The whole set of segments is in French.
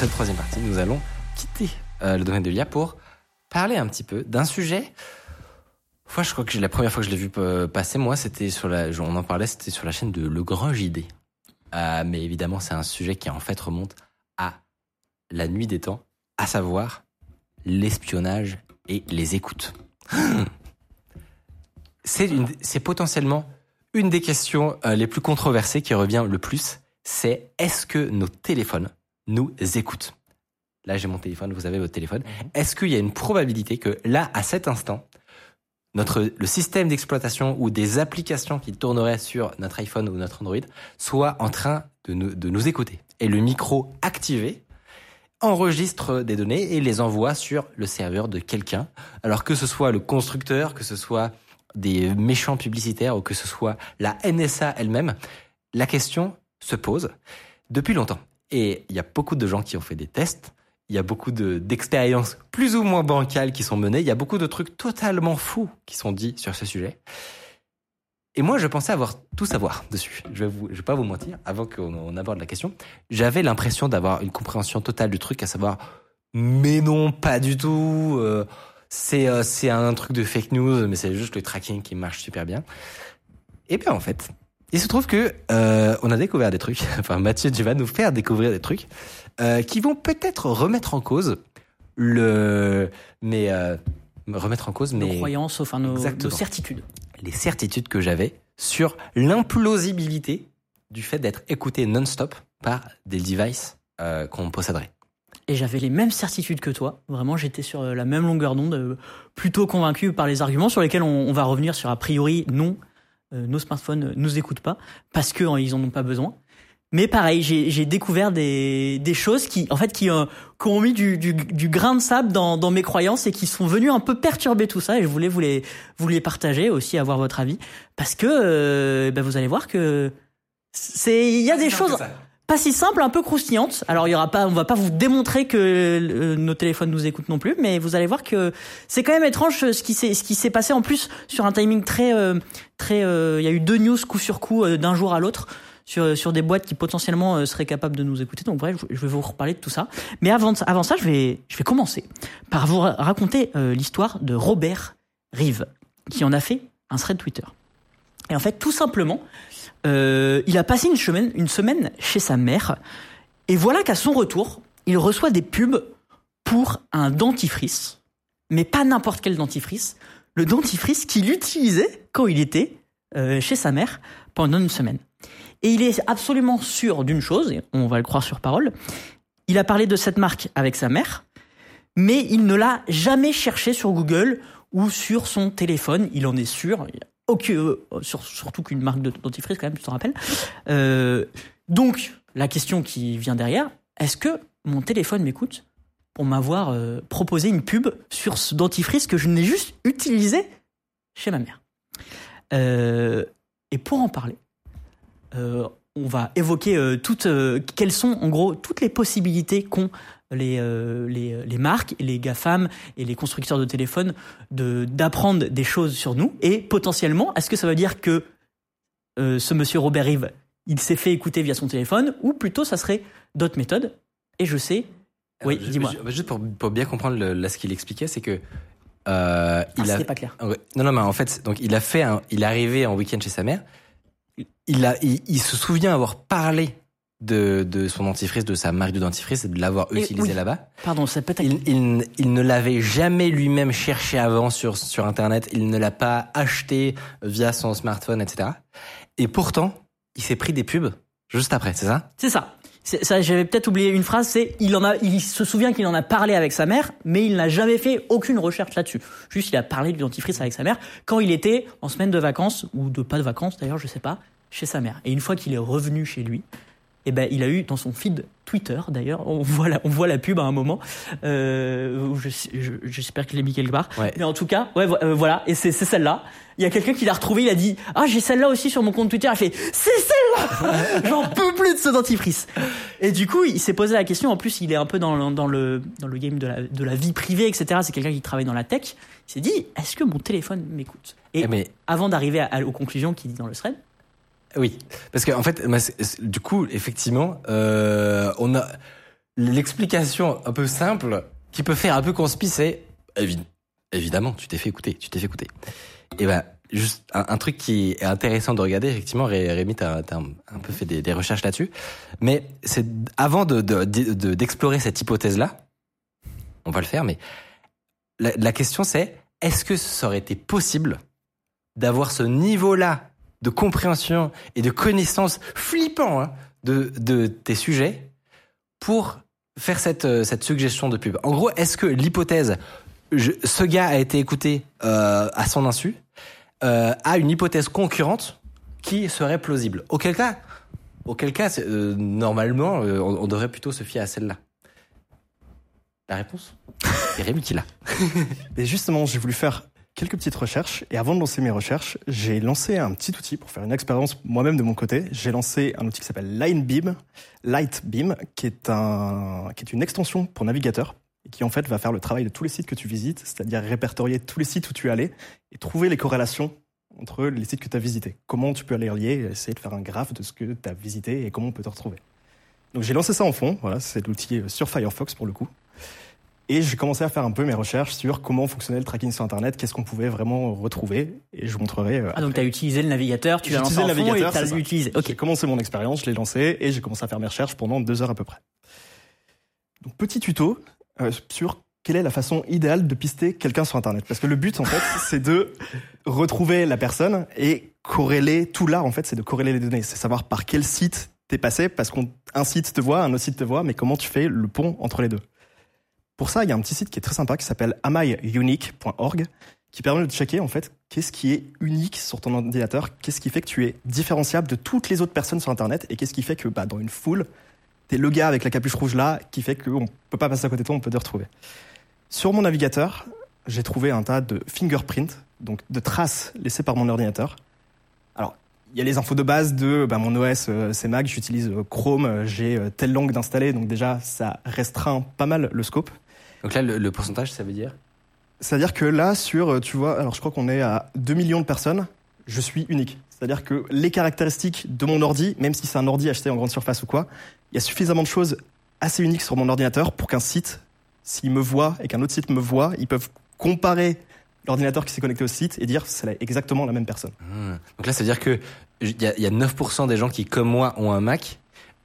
Cette troisième partie, nous allons quitter euh, le domaine de l'IA pour parler un petit peu d'un sujet. Moi, je crois que la première fois que je l'ai vu euh, passer, moi, c'était sur la, on en parlait, c'était sur la chaîne de Le Grand JD. Euh, mais évidemment, c'est un sujet qui en fait remonte à la nuit des temps, à savoir l'espionnage et les écoutes. C'est potentiellement une des questions les plus controversées qui revient le plus. C'est est-ce que nos téléphones nous écoutent Là, j'ai mon téléphone, vous avez votre téléphone. Mhm. Est-ce qu'il y a une probabilité que là, à cet instant, notre, le système d'exploitation ou des applications qui tourneraient sur notre iPhone ou notre Android soit en train de nous, de nous écouter? Et le micro activé enregistre des données et les envoie sur le serveur de quelqu'un. Alors que ce soit le constructeur, que ce soit des méchants publicitaires ou que ce soit la NSA elle-même, la question se pose depuis longtemps. Et il y a beaucoup de gens qui ont fait des tests il y a beaucoup d'expériences plus ou moins bancales qui sont menées. Il y a beaucoup de trucs totalement fous qui sont dits sur ce sujet. Et moi, je pensais avoir tout savoir dessus. Je vais, vais pas vous mentir, avant qu'on aborde la question. J'avais l'impression d'avoir une compréhension totale du truc, à savoir, mais non, pas du tout. Euh, c'est euh, un truc de fake news, mais c'est juste le tracking qui marche super bien. Et bien en fait, il se trouve que euh, on a découvert des trucs. Enfin, Mathieu, tu vas nous faire découvrir des trucs euh, qui vont peut-être remettre en cause le, mais euh, remettre en cause nos mes croyances, enfin nos, nos certitudes, les certitudes que j'avais sur l'implausibilité du fait d'être écouté non-stop par des devices qu'on posséderait. Et j'avais les mêmes certitudes que toi. Vraiment, j'étais sur la même longueur d'onde, plutôt convaincu par les arguments sur lesquels on, on va revenir sur a priori non, nos smartphones nous écoutent pas parce que ils en ont pas besoin. Mais pareil, j'ai découvert des, des choses qui, en fait, qui, euh, qui ont mis du, du, du, grain de sable dans, dans mes croyances et qui sont venues un peu perturber tout ça. Et je voulais vous les, vous les partager aussi, avoir votre avis, parce que euh, ben vous allez voir que c'est, il y a des choses pas si simples, un peu croustillantes. Alors il y aura pas, on va pas vous démontrer que euh, nos téléphones nous écoutent non plus, mais vous allez voir que c'est quand même étrange ce qui s'est, ce qui s'est passé en plus sur un timing très, euh, très. Euh, il y a eu deux news coup sur coup d'un jour à l'autre sur, sur des boîtes qui potentiellement euh, seraient capables de nous écouter. Donc bref, je vais vous reparler de tout ça. Mais avant, avant ça, je vais, je vais commencer par vous raconter euh, l'histoire de Robert Rive, qui en a fait un thread Twitter. Et en fait, tout simplement, euh, il a passé une semaine, chez sa mère, et voilà qu'à son retour, il reçoit des pubs pour un dentifrice, mais pas n'importe quel dentifrice, le dentifrice qu'il utilisait quand il était euh, chez sa mère pendant une semaine. Et il est absolument sûr d'une chose, on va le croire sur parole, il a parlé de cette marque avec sa mère, mais il ne l'a jamais cherché sur Google ou sur son téléphone, il en est sûr, euh, surtout qu'une marque de dentifrice quand même, tu t'en rappelles. Euh, donc, la question qui vient derrière, est-ce que mon téléphone m'écoute pour m'avoir euh, proposé une pub sur ce dentifrice que je n'ai juste utilisé chez ma mère? Et pour en parler, on va évoquer toutes, quelles sont en gros toutes les possibilités qu'ont les, les, les, marques, les GAFAM et les constructeurs de téléphones de, d'apprendre des choses sur nous. Et potentiellement, est-ce que ça veut dire que ce monsieur Robert Rive, il s'est fait écouter via son téléphone ou plutôt ça serait d'autres méthodes? Et je sais. Oui, dis-moi. Juste pour, pour, bien comprendre le, là ce qu'il expliquait, c'est que euh, il ah, a pas clair. Non, non, mais en fait, donc il a fait, un, il est arrivé en week-end chez sa mère il, a, il, se souvient avoir parlé de, de, son dentifrice, de sa marque de dentifrice, et de l'avoir utilisé là-bas. Pardon, ça peut être. Il, il, il ne l'avait jamais lui-même cherché avant sur, sur Internet. Il ne l'a pas acheté via son smartphone, etc. Et pourtant, il s'est pris des pubs juste après, c'est ça? C'est ça. Ça, j'avais peut-être oublié une phrase, c'est il en a, il se souvient qu'il en a parlé avec sa mère, mais il n'a jamais fait aucune recherche là-dessus. Juste, il a parlé du dentifrice avec sa mère quand il était en semaine de vacances ou de pas de vacances d'ailleurs, je sais pas, chez sa mère. Et une fois qu'il est revenu chez lui, eh ben, il a eu dans son feed Twitter, d'ailleurs, on voit la, on voit la pub à un moment. Euh, je- je- J'espère que je l'ai mis quelque part. Ouais. Mais en tout cas, ouais, euh, voilà, et c'est celle-là. Il y a quelqu'un qui l'a retrouvée, il a dit Ah, j'ai celle-là aussi sur mon compte Twitter. Il fait C'est celle-là J'en peux plus de ce dentifrice. Et du coup, il s'est posé la question. En plus, il est un peu dans, le- dans, le, dans le game de la, de la vie privée, etc. C'est quelqu'un qui travaille dans la tech. Il s'est dit Est-ce que mon téléphone m'écoute? Et Eh, mais avant d'arriver aux conclusions qu'il dit dans le thread, Oui, parce qu'en en fait, du coup, effectivement, euh, on a l'explication un peu simple qui peut faire un peu conspi, c'est évi- évidemment, tu t'es fait écouter, tu t'es fait écouter. Et ben, juste un, truc qui est intéressant de regarder, effectivement, Ré- Rémi, t'as as un, peu fait des, recherches là-dessus, mais c'est avant de de- de- d'explorer cette hypothèse-là, on va le faire, mais la, la question c'est est-ce que ça aurait été possible d'avoir ce niveau-là de compréhension et de connaissance flippant hein, de, de tes sujets pour faire cette, euh, cette suggestion de pub. En gros, est-ce que l'hypothèse, je- ce gars a été écouté euh, à son insu, euh, a une hypothèse concurrente qui serait plausible? Auquel cas, auquel cas euh, normalement, on, on devrait plutôt se fier à celle-là. La réponse? C'est Rémi qui l'a. Et justement, j'ai voulu faire quelques petites recherches. Et avant de lancer mes recherches, j'ai lancé un petit outil pour faire une expérience moi-même de mon côté. J'ai lancé un outil qui s'appelle Linebeam, Lightbeam, qui est un, qui est une extension pour navigateur et qui en fait va faire le travail de tous les sites que tu visites, c'est-à-dire répertorier tous les sites où tu es allé et trouver les corrélations entre les sites que tu as visités. Comment tu peux aller relier, et essayer de faire un graphe de ce que tu as visité et comment on peut te retrouver. Donc j'ai lancé ça en fond, voilà, c'est l'outil euh, sur Firefox pour le coup. Et j'ai commencé à faire un peu mes recherches sur comment fonctionnait le tracking sur Internet, qu'est-ce qu'on pouvait vraiment retrouver. Et je vous montrerai. euh, ah, donc tu as utilisé le navigateur, tu J'ai l'as lancé en le fond et tu l'as utilisé. J'ai Ok. commencé mon expérience, je l'ai lancé et j'ai commencé à faire mes recherches pendant deux heures à peu près. Donc petit tuto euh, sur quelle est la façon idéale de pister quelqu'un sur Internet. Parce que le but en fait, c'est de retrouver la personne et corréler tout là en fait, c'est de corréler les données, c'est savoir par quel site t'es passé parce qu'un site te voit, un autre site te voit, mais comment tu fais le pont entre les deux. Pour ça, il y a un petit site qui est très sympa qui s'appelle amyunique.org qui permet de checker en fait qu'est-ce qui est unique sur ton ordinateur, qu'est-ce qui fait que tu es différenciable de toutes les autres personnes sur Internet et qu'est-ce qui fait que bah, dans une foule, t'es le gars avec la capuche rouge là qui fait qu'on peut pas passer à côté de toi, on peut te retrouver. Sur mon navigateur, j'ai trouvé un tas de fingerprints, donc de traces laissées par mon ordinateur. Alors, il y a les infos de base de bah, mon OS, euh, c'est Mac, j'utilise euh, Chrome, euh, j'ai telle langue d'installer, donc déjà ça restreint pas mal le scope. Donc là, le, le pourcentage, ça veut dire C'est-à-dire que là, sur, euh, tu vois, alors je crois qu'on est à 2 millions de personnes, je suis unique. C'est-à-dire que les caractéristiques de mon ordi, même si c'est un ordi acheté en grande surface ou quoi, il y a suffisamment de choses assez uniques sur mon ordinateur pour qu'un site, s'il me voit et qu'un autre site me voit, ils peuvent comparer l'ordinateur qui s'est connecté au site et dire c'est exactement la même personne. Hmm. Donc là, ça veut dire que il y a, y a 9% des gens qui, comme moi, ont un Mac,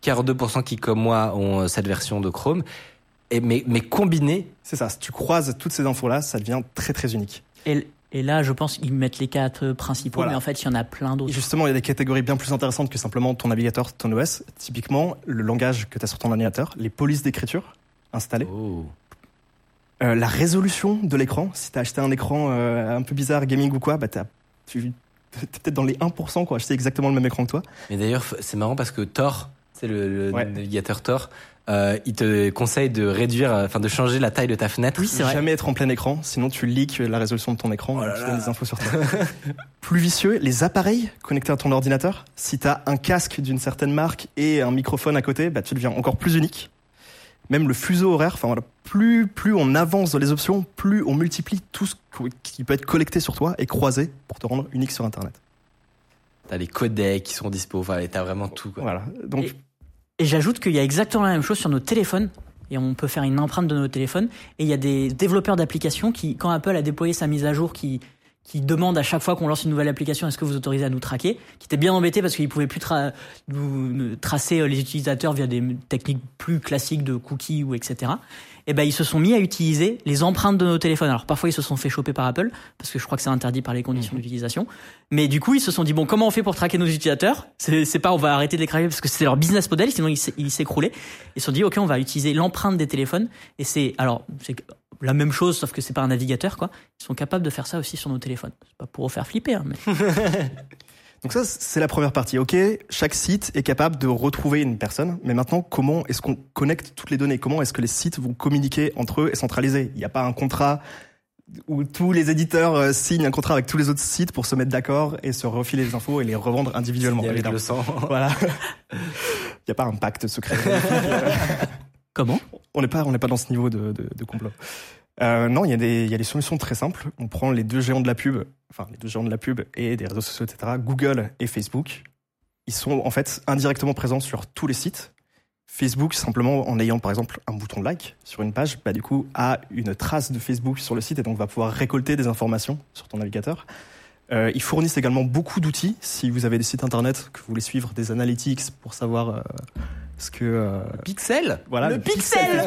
42% qui, comme moi, ont euh, cette version de Chrome, et mais, mais combinés, C'est ça, si tu croises toutes ces infos-là, ça devient très très unique. Et, et là, je pense qu'ils mettent les quatre principaux, Voilà. mais en fait, il y en a plein Et d'autres. justement, il y a des catégories bien plus intéressantes que simplement ton navigateur, ton OS. Typiquement, le langage que tu as sur ton ordinateur, les polices d'écriture installées. oh. Euh, la résolution de l'écran, si t'as acheté un écran euh, un peu bizarre, gaming ou quoi, bah t'as, tu, t'es peut-être dans les 1% quoi, acheté exactement le même écran que toi. Mais d'ailleurs, c'est marrant parce que Tor, c'est le, le Ouais. navigateur Tor, euh, il te conseille de réduire, euh, enfin de changer la taille de ta fenêtre. Oui, c'est vrai. Jamais être en plein écran, sinon tu leaks la résolution de ton écran Oh et là tu là. donnes des infos sur toi. Plus vicieux, les appareils connectés à ton ordinateur. Si t'as un casque d'une certaine marque et un microphone à côté, bah tu deviens encore plus unique. Même le fuseau horaire, enfin voilà, plus, plus on avance dans les options, plus on multiplie tout ce qui peut être collecté sur toi et croisé pour te rendre unique sur Internet. T'as les codecs qui sont dispo, enfin, t'as vraiment tout. Quoi. Voilà. Donc, Et j'ajoute qu'il y a exactement la même chose sur nos téléphones. Et on peut faire une empreinte de nos téléphones. Et il y a des développeurs d'applications qui, quand Apple a déployé sa mise à jour, qui, qui demande à chaque fois qu'on lance une nouvelle application, est-ce que vous autorisez à nous traquer? Qui étaient bien embêtés parce qu'ils pouvaient plus tra- nous- tracer euh, les utilisateurs via des techniques plus classiques de cookies ou etc. Et ben ils se sont mis à utiliser les empreintes de nos téléphones. Alors parfois ils se sont fait choper par Apple parce que je crois que c'est interdit par les conditions d'utilisation. Mais du coup ils se sont dit bon comment on fait pour traquer nos utilisateurs? C'est pas on va arrêter de les craquer parce que c'est leur business model sinon ils s'écroulaient. Ils se sont dit ok on va utiliser l'empreinte des téléphones et c'est alors c'est la même chose sauf que c'est pas un navigateur quoi. Ils sont capables de faire ça aussi sur nos téléphones. C'est pas pour vous faire flipper hein, mais Donc ça, c'est la première partie. Ok, chaque site est capable de retrouver une personne, mais maintenant, comment est-ce qu'on connecte toutes les données? Comment est-ce que les sites vont communiquer entre eux et centraliser? Il n'y a pas un contrat où tous les éditeurs euh, signent un contrat avec tous les autres sites pour se mettre d'accord et se refiler les infos et les revendre individuellement. Avec évidemment. le sang. Voilà. Il n'y a pas un pacte secret. Comment? On n'est pas, on n'est pas dans ce niveau de, de, complot. Euh, non, il y a des, il y a des solutions très simples. On prend les deux géants de la pub, enfin les deux géants de la pub et des réseaux sociaux, etc. Google et Facebook. Ils sont en fait indirectement présents sur tous les sites. Facebook, simplement en ayant par exemple un bouton like sur une page, bah, du coup a une trace de Facebook sur le site et donc va pouvoir récolter des informations sur ton navigateur. Euh, ils fournissent également beaucoup d'outils. Si vous avez des sites internet que vous voulez suivre des analytics pour savoir euh, ce que euh, Pixel voilà Le pixel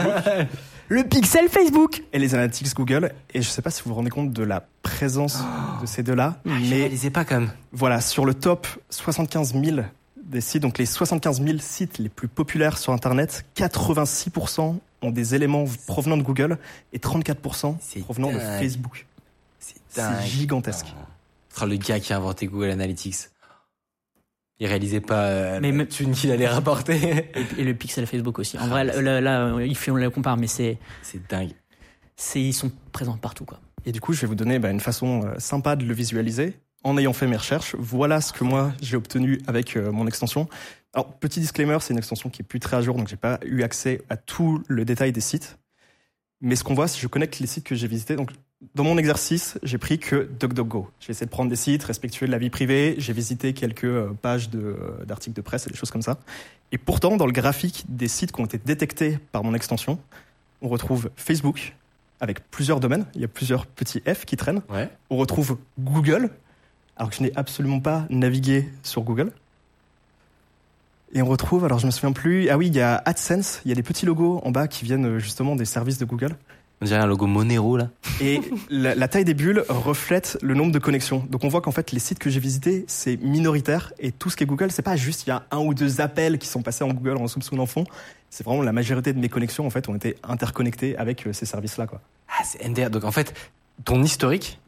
Le pixel Facebook et les analytics Google. Et je sais pas si vous vous rendez compte de la présence de ces deux-là, Je mais réalisais pas quand même. voilà, sur le top 75 000 des sites, donc les 75 000 sites les plus populaires sur Internet, 86% ont des éléments provenant de Google et 34% C'est provenant de. Facebook. C'est gigantesque. Ce sera le gars qui a inventé Google Analytics. Il réalisait pas euh, Mais la thune qu'il allait rapporter. et, et le pixel Facebook aussi. En vrai, là, là, là, il fait, on le compare, mais c'est, C'est dingue. c'est, ils sont présents partout, quoi. Et du coup, je vais vous donner bah, une façon euh, sympa de le visualiser. En ayant fait mes recherches, voilà ce que moi j'ai obtenu avec euh, mon extension. Alors, petit disclaimer, c'est une extension qui est plus très à jour, donc j'ai pas eu accès à tout le détail des sites. Mais ce qu'on voit, si je connecte les sites que j'ai visités, donc dans mon exercice, j'ai pris que DuckDuckGo. J'ai essayé de prendre des sites respectueux de la vie privée. J'ai visité quelques euh, pages euh, d'articles de presse et des choses comme ça. Et pourtant, dans le graphique des sites qui ont été détectés par mon extension, on retrouve Facebook avec plusieurs domaines. Il y a plusieurs petits F qui traînent. Ouais. On retrouve Google, alors que je n'ai absolument pas navigué sur Google. Et on retrouve, alors je me souviens plus, ah oui, il y a AdSense, il y a des petits logos en bas qui viennent euh, justement des services de Google. On dirait un logo Monero là. Et la, la taille des bulles reflète le nombre de connexions. Donc on voit qu'en fait les sites que j'ai visités, c'est minoritaire et tout ce qui est Google, c'est pas juste il y a un ou deux appels qui sont passés en Google en soupçon en fond. C'est vraiment la majorité de mes connexions en fait ont été interconnectées avec euh, ces services-là quoi. Ah, c'est NDR. Donc en fait, ton historique,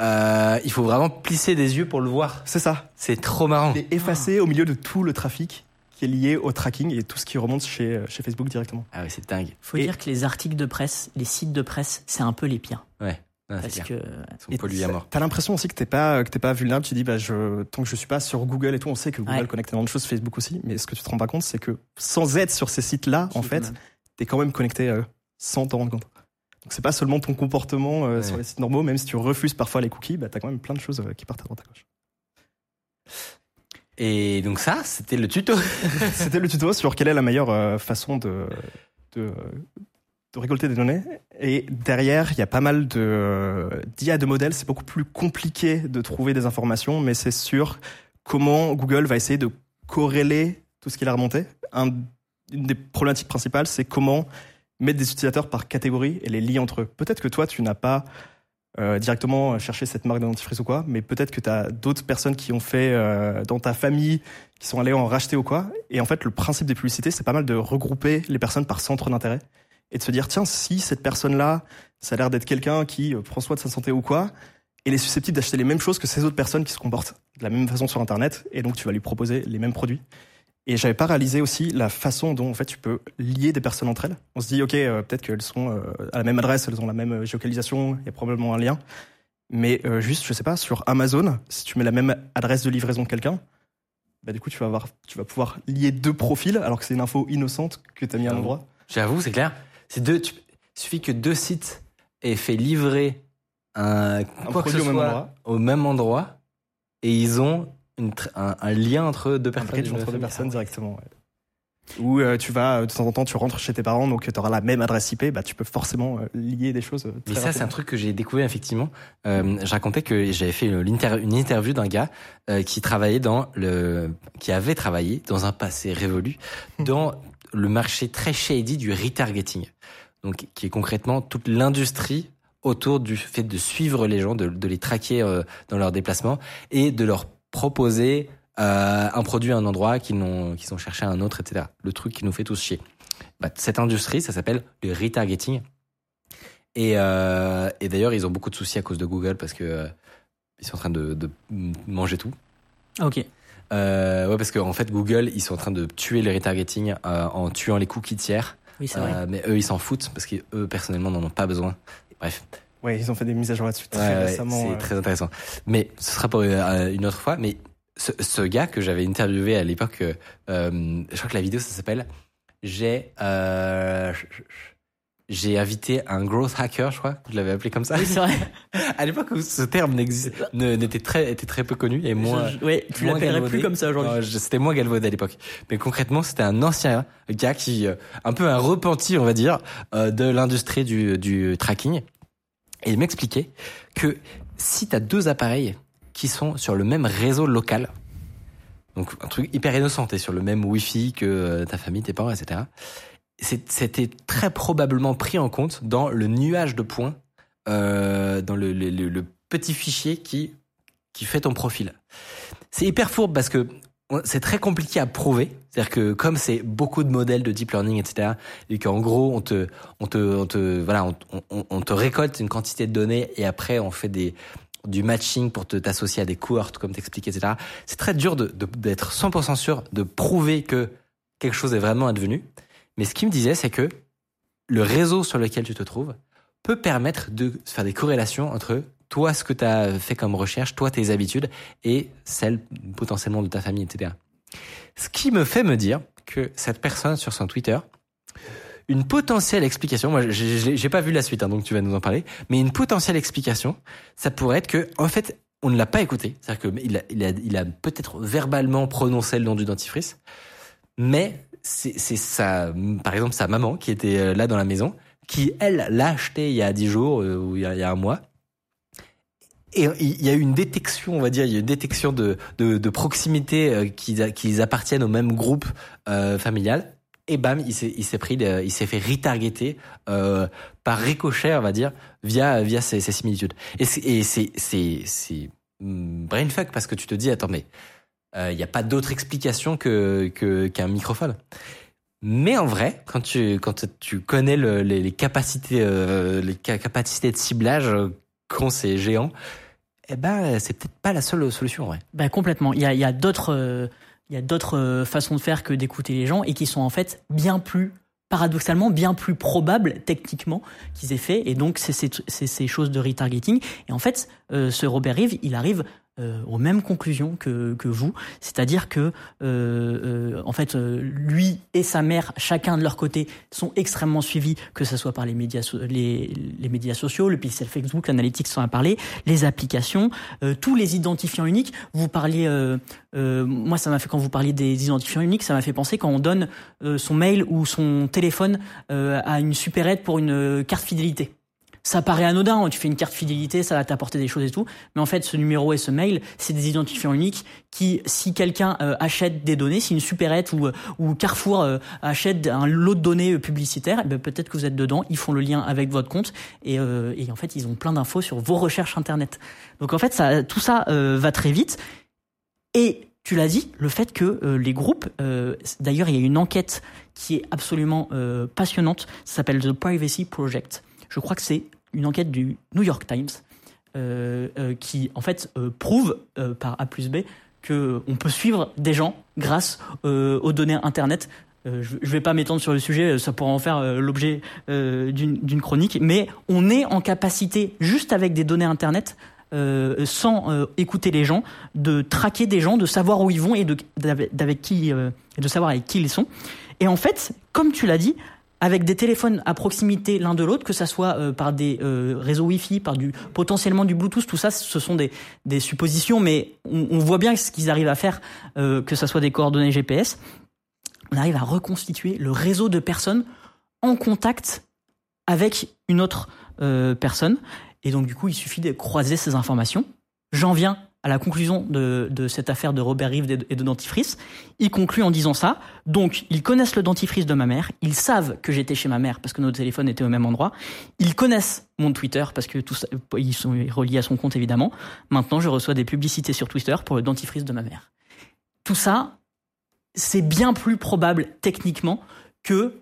euh, il faut vraiment plisser des yeux pour le voir. C'est ça. C'est trop marrant. Il est effacé au milieu de tout le trafic qui est lié au tracking et tout ce qui remonte chez, euh, chez Facebook directement. Ah ouais, c'est dingue. Faut Et- dire que les articles de presse, les sites de presse, c'est un peu les pires. Ouais. Parce que, Ils sont Et pollués à mort. T'as l'impression aussi que t'es pas que t'es pas vulnérable. Tu dis bah je tant que je suis pas sur Google et tout, on sait que Google Ouais. connecte énormément de choses, Facebook aussi. Mais ce que tu te rends pas compte, c'est que sans être sur ces sites-là, en fait, t'es quand même connecté euh, sans t'en rendre compte. Donc c'est pas seulement ton comportement euh, Ouais. sur les sites normaux, même si tu refuses parfois les cookies, bah t'as quand même plein de choses euh, qui partent à droite à gauche. Et donc ça, c'était le tuto. C'était le tuto sur quelle est la meilleure euh, façon de, de, de récolter des données. Et derrière, il y a pas mal de euh, d'IA de modèles. C'est beaucoup plus compliqué de trouver des informations, mais c'est sur comment Google va essayer de corréler tout ce qu'il a remonté. Un- une des problématiques principales, c'est comment mettre des utilisateurs par catégorie et les lier entre eux. Peut-être que toi, tu n'as pas euh, directement cherché cette marque de dentifrice ou quoi, mais peut-être que tu as d'autres personnes qui ont fait euh, dans ta famille, qui sont allées en racheter ou quoi. Et en fait, le principe des publicités, c'est pas mal de regrouper les personnes par centre d'intérêt et de se dire, tiens, si cette personne-là, ça a l'air d'être quelqu'un qui euh, prend soin de sa santé ou quoi, elle est susceptible d'acheter les mêmes choses que ces autres personnes qui se comportent de la même façon sur Internet, et donc tu vas lui proposer les mêmes produits. Et j'avais pas réalisé aussi la façon dont en fait tu peux lier des personnes entre elles. On se dit ok euh, peut-être qu'elles sont euh, à la même adresse, elles ont la même géolocalisation, il y a probablement un lien. Mais euh, juste je sais pas sur Amazon, si tu mets la même adresse de livraison que quelqu'un, bah du coup tu vas avoir, tu vas pouvoir lier deux profils alors que c'est une info innocente que tu as mis à un endroit. J'avoue, c'est clair. C'est deux. tu- Il suffit que deux sites aient fait livrer un, quoi que produit ce au même soit endroit. au même endroit et ils ont une un, un lien entre deux Un personnes. bridge entre deux personnes Ah directement. ouais. Ou euh, tu vas euh, de temps en temps tu rentres chez tes parents donc tu auras la même adresse IP, bah tu peux forcément euh, lier des choses. euh, Mais ça, c'est un truc que j'ai découvert effectivement. Euh, je racontais que j'avais fait une, interview d'un gars euh, qui travaillait dans le, qui avait travaillé dans un passé révolu dans le marché très shady du retargeting. Donc, qui est concrètement toute l'industrie autour du fait de suivre les gens, de, de les traquer euh, dans leurs déplacements et de leur proposer euh, un produit à un endroit qu'ils n'ont, qu'ils ont cherché à un autre, etc. Le truc qui nous fait tous chier. Bah, cette industrie, ça s'appelle le retargeting. Et, euh, et d'ailleurs, ils ont beaucoup de soucis à cause de Google parce que euh, ils sont en train de, de manger tout. Ok. Ouais, parce qu'en fait, Google, ils sont en train de tuer le retargeting en tuant les cookies tiers. Oui, c'est vrai. Mais eux, ils s'en foutent parce qu'eux, personnellement, n'en ont pas besoin. Bref, Ouais, ils ont fait des mises à jour là-dessus très Ouais, récemment. c'est euh. très intéressant. Mais ce sera pour euh, une autre fois. Mais ce, ce gars que j'avais interviewé à l'époque, euh, je crois que la vidéo, ça s'appelle J'ai euh, j'ai invité un growth hacker, je crois. Je l'avais appelé comme ça. Oui, c'est vrai. à l'époque où ce terme n'était très était très peu connu et moi. Je- je- ouais, tu moins l'appellerais plus comme ça aujourd'hui. C'était moins galvaudé à l'époque. Mais concrètement, c'était un ancien gars qui, euh, un peu un repenti, on va dire, euh, de l'industrie du, du tracking. Et il m'expliquait que si tu as deux appareils qui sont sur le même réseau local, donc un truc hyper innocent, t'es sur le même Wi-Fi que euh, ta famille, tes parents, etc. C'était très probablement pris en compte dans le nuage de points, euh, dans le, le- petit fichier qui, qui fait ton profil. C'est hyper fourbe parce que c'est très compliqué à prouver. C'est-à-dire que comme c'est beaucoup de modèles de deep learning, etc., et qu'en gros on te, on te, on te, voilà, on, te récolte une quantité de données et après on fait des du matching pour te t'associer à des cohortes comme t'expliquais, etc. C'est très dur d'être 100% sûr de prouver que quelque chose est vraiment advenu. Mais ce qu'il me disait, c'est que le réseau sur lequel tu te trouves peut permettre de faire des corrélations entre toi, ce que tu as fait comme recherche, toi, tes habitudes, et celles potentiellement de ta famille, etc. Ce qui me fait me dire que cette personne sur son Twitter, une potentielle explication, moi j'ai- pas vu la suite, hein, donc tu vas nous en parler, mais une potentielle explication, ça pourrait être que, en fait, on ne l'a pas écouté, c'est-à-dire qu'il a, il a, il a peut-être verbalement prononcé le nom du dentifrice, mais c'est sa, par exemple, sa maman qui était euh, là dans la maison, qui elle l'a acheté il y a 10 jours euh, ou il y a un mois. Et il y a eu une détection, on va dire, il y a eu une détection de, de, proximité euh, qu'ils qu'ils appartiennent au même groupe euh, familial. Et bam, il s'est pris, il s'est fait retargeter euh, par ricochet, on va dire, via via ces, similitudes. Et c'est c'est brainfuck parce que tu te dis attends mais euh, il n'y a pas d'autre explication que qu'un microphone. Mais en vrai, quand tu quand tu connais le- les, capacités euh, les ca- capacités de ciblage euh, qu'ont ces géants, eh ben c'est peut-être pas la seule solution vrai. Ben complètement. Il y a, y a d'autres, euh, il y a d'autres euh, façons de faire que d'écouter les gens et qui sont en fait bien plus paradoxalement bien plus probables techniquement qu'ils aient fait et donc c'est ces, c'est ces choses de retargeting et en fait euh, ce Robert Reeve il arrive euh, aux mêmes conclusions que, que vous. C'est-à-dire que euh, euh, en fait euh, lui et sa mère chacun de leur côté sont extrêmement suivis que ce soit par les médias les, les médias sociaux le pixel Facebook l'analytics en a parlé les applications euh, tous les identifiants uniques. Vous parliez moi ça m'a fait quand vous parliez des identifiants uniques ça m'a fait penser quand on donne son mail ou son téléphone à une supérette pour une carte fidélité ça paraît anodin, hein, tu fais une carte fidélité, ça va t'apporter des choses et tout, mais en fait ce numéro et ce mail, c'est des identifiants uniques qui, si quelqu'un euh, achète des données, si une supérette ou, euh, ou Carrefour euh, achète un lot de données publicitaires, eh ben, peut-être que vous êtes dedans, ils font le lien avec votre compte et, en fait ils ont plein d'infos sur vos recherches internet. Donc en fait tout ça va très vite et tu l'as dit, le fait que les groupes, d'ailleurs il y a une enquête qui est absolument passionnante, ça s'appelle The Privacy Project. Je crois que c'est une enquête du New York Times euh, euh, qui en fait euh, prouve par A plus B que on peut suivre des gens grâce aux données internet. Je ne vais pas m'étendre sur le sujet, ça pourra en faire l'objet d'une chronique, mais on est en capacité, juste avec des données internet, sans écouter les gens, de traquer des gens, de savoir où ils vont et de qui, et de savoir avec qui ils sont. Et en fait, comme tu l'as dit, avec des téléphones à proximité l'un de l'autre, que ça soit euh, par des euh, réseaux Wi-Fi, par du potentiellement du Bluetooth, tout ça, ce sont des, des suppositions, mais on, voit bien ce qu'ils arrivent à faire, euh, que ça soit des coordonnées GPS. On arrive à reconstituer le réseau de personnes en contact avec une autre personne. Et donc du coup, il suffit de croiser ces informations. J'en viens à la conclusion de, cette affaire de Robert Reeve et de, dentifrice. Il conclut en disant ça. Donc, ils connaissent le dentifrice de ma mère. Ils savent que j'étais chez ma mère parce que nos téléphones étaient au même endroit. Ils connaissent mon Twitter parce que ils sont reliés à son compte évidemment. Maintenant, je reçois des publicités sur Twitter pour le dentifrice de ma mère. Tout ça, c'est bien plus probable techniquement que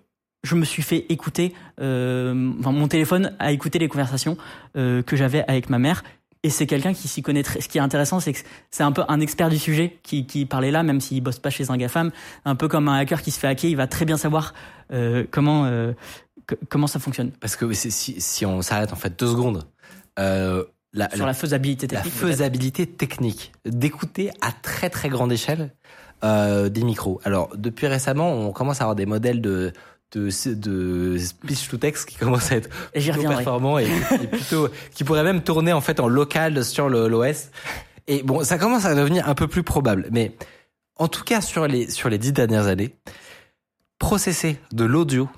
je me suis fait écouter, euh, enfin, mon téléphone a écouté les conversations euh, que j'avais avec ma mère et c'est quelqu'un qui s'y connaît. Très... Ce qui est intéressant, c'est que c'est un peu un expert du sujet qui, qui parlait là, même s'il bosse pas chez un GAFAM, un peu comme un hacker qui se fait hacker, il va très bien savoir euh, comment euh, comment ça fonctionne. Parce que si, si on s'arrête en fait deux secondes. Euh, la, sur la, faisabilité technique. La faisabilité technique d'écouter à très très grande échelle euh, des micros. Alors depuis récemment, on commence à avoir des modèles de de, de speech to text qui commencent à être plutôt performants et, et, plutôt qui pourraient même tourner en fait en local sur l'OS. Et bon, ça commence à devenir un peu plus probable. Mais en tout cas sur les sur les dix dernières années, processer de l'audio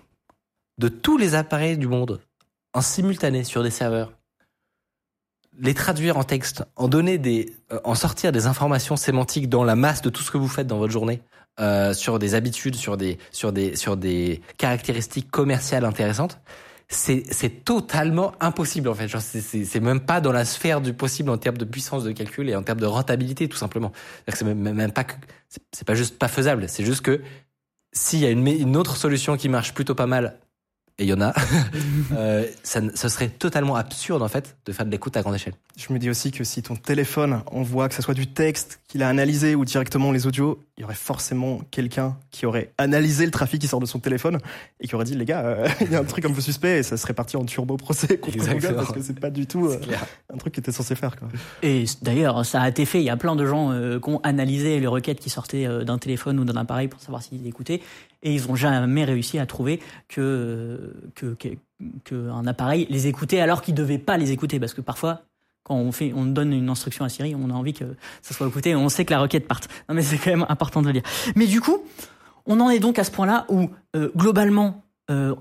de tous les appareils du monde en simultané sur des serveurs les traduire en texte, en donner des, euh, en sortir des informations sémantiques dans la masse de tout ce que vous faites dans votre journée, euh, sur des habitudes, sur des, sur des, sur des caractéristiques commerciales intéressantes, c'est, totalement impossible en fait. C'est, même pas dans la sphère du possible en termes de puissance de calcul et en termes de rentabilité tout simplement. C'est même, même pas c'est, pas juste pas faisable, c'est juste que s'il y a une, une autre solution qui marche plutôt pas mal et il y en a, euh, ça, ce serait totalement absurde en fait de faire de l'écoute à grande échelle. Je me dis aussi que si ton téléphone envoie que ce soit du texte qu'il a analysé ou directement les audios, il y aurait forcément quelqu'un qui aurait analysé le trafic qui sort de son téléphone et qui aurait dit les gars, euh, il y a un truc un peu suspect et ça serait parti en turbo procès contre Google parce que c'est pas du tout euh, un truc qui était censé faire. Quoi. Et d'ailleurs, ça a été fait. Il y a plein de gens euh, qui ont analysé les requêtes qui sortaient d'un téléphone ou d'un appareil pour savoir s'ils écoutaient et ils ont jamais réussi à trouver que que, que, un appareil les écoutait alors qu'il devait pas les écouter parce que parfois quand on fait on donne une instruction à Siri on a envie que ça soit écouté on sait que la requête parte. Non mais c'est quand même important de le dire. Mais du coup on en est donc à ce point là où euh, globalement euh,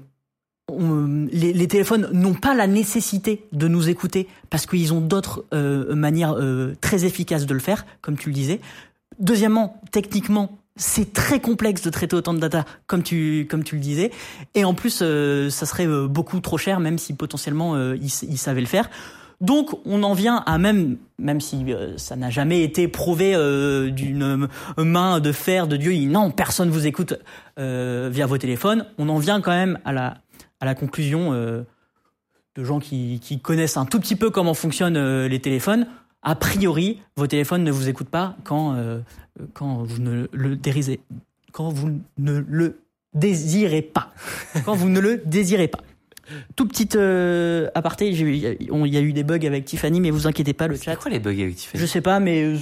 les, les, téléphones n'ont pas la nécessité de nous écouter parce qu'ils ont d'autres euh, manières euh, très efficaces de le faire, comme tu le disais. Deuxièmement, techniquement, c'est très complexe de traiter autant de data comme tu comme tu le disais. Et en plus euh, ça serait euh, beaucoup trop cher même si potentiellement ils, ils, savaient le faire donc on en vient à même même si ça n'a jamais été prouvé d'une main de fer de Dieu non personne vous écoute via vos téléphones on en vient quand même à la à la conclusion de gens qui, connaissent un tout petit peu comment fonctionnent les téléphones a priori, vos téléphones ne vous écoutent pas quand, euh, quand vous ne le dérisez, quand vous ne le désirez pas. quand vous ne le désirez pas. Tout petit euh, aparté, il y a eu des bugs avec Tiffany, mais vous inquiétez pas, le chat. Quoi les bugs avec Tiffany? Je sais pas, mais euh,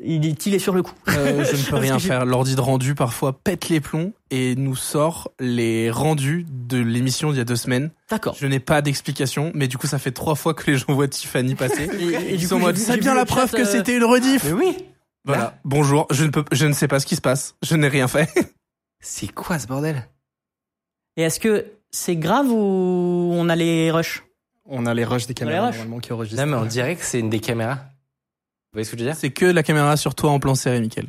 il, est, il est sur le coup. Euh, je ne peux rien faire. L'ordi de rendu parfois pète les plombs et nous sort les rendus de l'émission d'il y a deux semaines. D'accord. Je n'ai pas d'explication, mais du coup ça fait trois fois que les gens voient Tiffany passer. et, Ils sont en mode, c'est bien la preuve que c'était une rediff. Mais oui. Voilà. Bonjour. Je ne peux, je ne sais pas ce qui se passe. Je n'ai rien fait. C'est quoi ce bordel? Et est-ce que c'est grave ou on a les rushs? On a les rushs des caméras normalement qui enregistrent. Non, mais on dirait que c'est une des caméras. Vous voyez ce que je veux dire? C'est que la caméra sur toi en plan serré, Mickaël.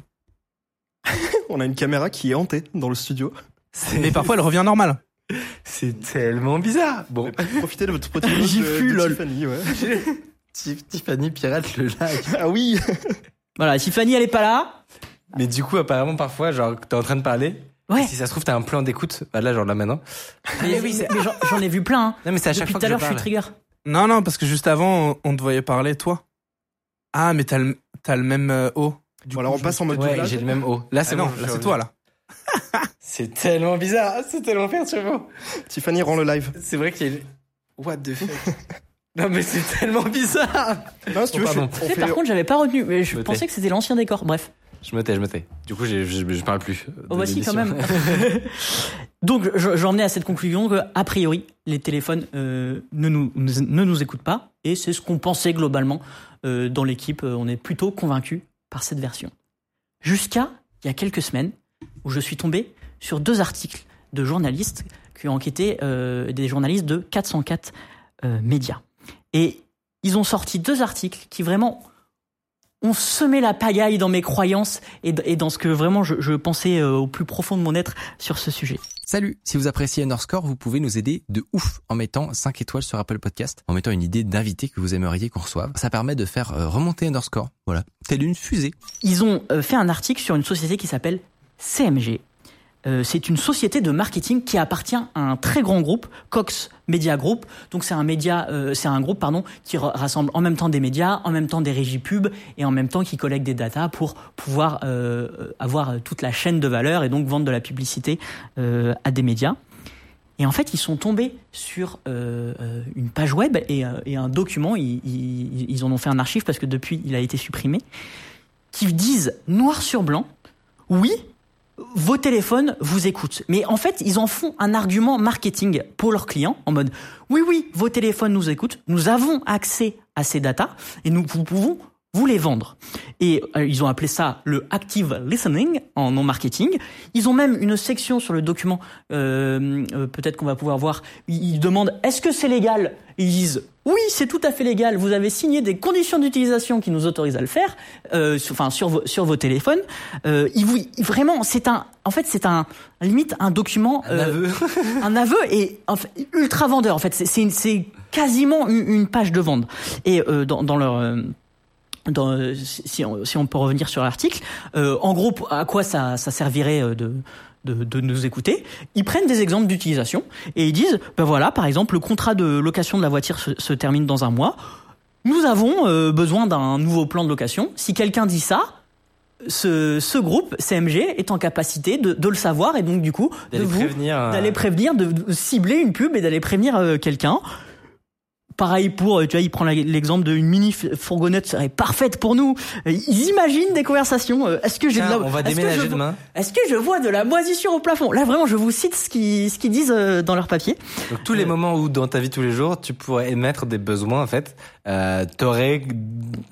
on a une caméra qui est hantée dans le studio. Mais parfois elle revient normale. C'est tellement bizarre. Bon, profitez de votre petit J'y fus, lol. Tiffany, ouais. Tiffany pirate le live. Ah oui. Voilà, Tiffany elle est pas là. Mais du coup, apparemment, parfois, genre, t'es en train de parler, Ouais. Si ça se trouve, t'as un plan d'écoute. Bah là, genre là maintenant. Mais, oui, mais j'en- ai vu plein. Hein. Non, mais c'est à chaque Depuis fois tout à l'heure, je je suis trigger. Non, non, parce que juste avant, on, on te voyait parler, toi. Ah, mais t'as le, t'as le même euh, haut. Du Bon, alors coup, on je passe en mode Ouais, j'ai le même haut. Là, c'est Ah non, bon, là c'est toi là. C'est tellement bizarre. C'est tellement perturbant. Tiffany rend le live. C'est vrai qu'il y a. What the fuck? Non, mais c'est tellement bizarre. Non, si tu Oh, veux, je- fait- par contre, j'avais pas retenu. Mais je pensais que c'était l'ancien décor. Bref. Je me tais, je me tais. Du coup, je, je parle plus. Oh, voici quand même. Donc, je- j'en ai à cette conclusion que, a priori, les téléphones euh, ne, nous, ne nous écoutent pas. Et c'est ce qu'on pensait globalement euh, dans l'équipe. Euh, On est plutôt convaincus par cette version. Jusqu'à il y a quelques semaines, où je suis tombé sur deux articles de journalistes qui ont enquêté, euh, des journalistes de 404 euh, médias. Et ils ont sorti deux articles qui vraiment ont semé la pagaille dans mes croyances et, dans ce que vraiment je, je pensais euh, au plus profond de mon être sur ce sujet. Salut, si vous appréciez Underscore, vous pouvez nous aider de ouf en mettant 5 étoiles sur Apple Podcast, en mettant une idée d'invité que vous aimeriez qu'on reçoive. Ça permet de faire euh, remonter Underscore, voilà, telle une fusée. Ils ont euh, fait un article sur une société qui s'appelle CMG, Euh, c'est une société de marketing qui appartient à un très grand groupe, Cox Media Group. Donc c'est un média, euh, c'est un groupe pardon qui ra- rassemble en même temps des médias, en même temps des régies pub et en même temps qui collecte des datas pour pouvoir euh, avoir toute la chaîne de valeur et donc vendre de la publicité à des médias. Et en fait, ils sont tombés sur une page web et, et un document. Ils, ils, ils en ont fait un archive parce que depuis, il a été supprimé. Qui disent noir sur blanc, oui, vos téléphones vous écoutent. Mais en fait, ils en font un argument marketing pour leurs clients en mode oui, oui, vos téléphones nous écoutent. Nous avons accès à ces datas et nous pouvons vous les vendre. Et euh, ils ont appelé ça le active listening en non marketing. Ils ont même une section sur le document, euh, euh, peut-être qu'on va pouvoir voir. Ils, demandent est-ce que c'est légal? Ils disent oui, c'est tout à fait légal. Vous avez signé des conditions d'utilisation qui nous autorisent à le faire, euh, sur, enfin sur vos, sur vos téléphones. Euh, ils vous, vraiment, c'est un, en fait, c'est un limite un document, Un aveu. un aveu et en fait, ultra vendeur. En fait, c'est- quasiment une, une page de vente. Et euh, dans, dans leur euh, dans, euh, si, on, si on peut revenir sur l'article, euh, en gros, à quoi ça, ça servirait euh, de, de, de nous écouter Ils prennent des exemples d'utilisation et ils disent, ben voilà, par exemple, le contrat de location de la voiture se, se termine dans un mois. Nous avons euh, besoin d'un nouveau plan de location. Si quelqu'un dit ça, ce, ce groupe CMG est en capacité de, de le savoir et donc du coup D'aller prévenir. euh, d'aller prévenir, de, de cibler une pub et d'aller prévenir euh, quelqu'un. Pareil pour, euh, tu vois, il prend l'exemple d'une mini fourgonnette serait parfaite pour nous. Euh, Ils imaginent des conversations. euh, Est-ce que j'ai de la, on va déménager demain. Est-ce que je vois de la moisissure au plafond? Là, vraiment, je vous cite ce qu'ils ce qu'ils disent dans leur papier. Donc tous les Euh, moments où dans ta vie tous les jours tu pourrais émettre des besoins en fait, euh, t'aurais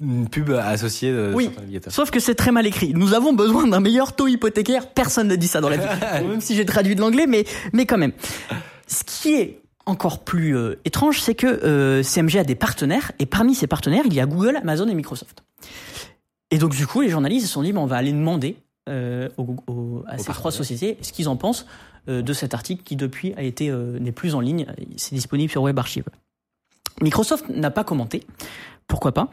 une pub associée euh, Oui. Sauf que c'est très mal écrit. Nous avons besoin d'un meilleur taux hypothécaire. Personne ne dit ça dans la vie. même si j'ai traduit de l'anglais, mais, mais quand même. Ce qui est encore plus euh, étrange, c'est que euh, CMG a des partenaires, et parmi ces partenaires, il y a Google, Amazon et Microsoft. Et donc, du coup, les journalistes se sont dit, bon, on va aller demander euh, au- au- à ces trois sociétés ce qu'ils en pensent euh, de cet article qui, depuis, a été euh, n'est plus en ligne. C'est disponible sur Web Archive. Microsoft n'a pas commenté. Pourquoi pas?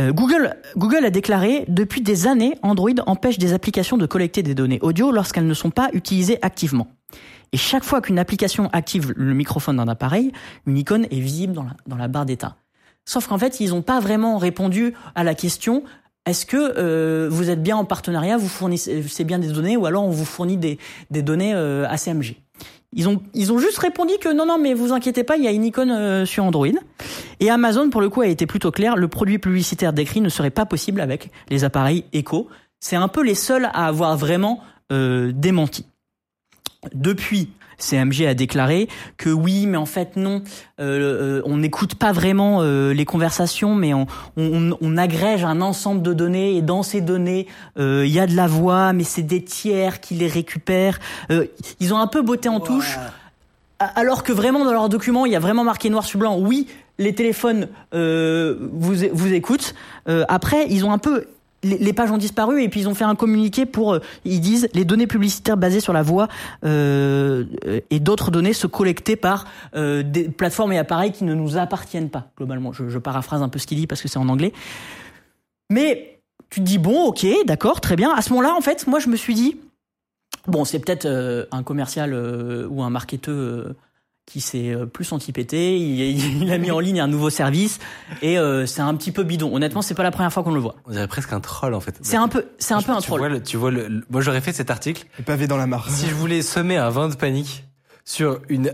Euh, Google, Google a déclaré depuis des années, Android empêche des applications de collecter des données audio lorsqu'elles ne sont pas utilisées activement. Et chaque fois qu'une application active le microphone d'un appareil, une icône est visible dans la, dans la barre d'état. Sauf qu'en fait, ils n'ont pas vraiment répondu à la question est-ce que euh, vous êtes bien en partenariat, vous fournissez bien des données, ou alors on vous fournit des, des données euh, à CMG ils ont, ils ont juste répondu que non, non, mais vous inquiétez pas, il y a une icône euh, sur Android. Et Amazon, pour le coup, a été plutôt clair, le produit publicitaire décrit ne serait pas possible avec les appareils Echo. C'est un peu les seuls à avoir vraiment euh, démenti. Depuis, CMG a déclaré que oui, mais en fait non, euh, euh, on n'écoute pas vraiment euh, les conversations, mais on, on, on agrège un ensemble de données et dans ces données, il y a de la voix, mais c'est des tiers qui les récupèrent. Ils ont un peu botté en touche. Alors que vraiment dans leur document, il y a vraiment marqué noir sur blanc, oui, les téléphones vous, vous écoutent. Après, ils ont un peu... Les, pages ont disparu et puis ils ont fait un communiqué pour... euh, ils disent les données publicitaires basées sur la voix euh, et d'autres données se collectées par euh, des plateformes et appareils qui ne nous appartiennent pas, globalement. Je, paraphrase un peu ce qu'il dit parce que c'est en anglais. Mais tu te dis, bon, ok, d'accord, très bien. À ce moment-là, en fait, moi, je me suis dit, Bon, c'est peut-être un commercial ou un marketeur qui s'est euh, plus anti-pété. Il, il a mis en ligne un nouveau service et euh, c'est un petit peu bidon. Honnêtement, c'est pas la première fois qu'on le voit. On dirait presque un troll en fait. C'est un peu, c'est un peu un tu Vois le- tu vois le, le- moi j'aurais fait cet article Le pavé dans la mare. si je voulais semer un vin de panique sur une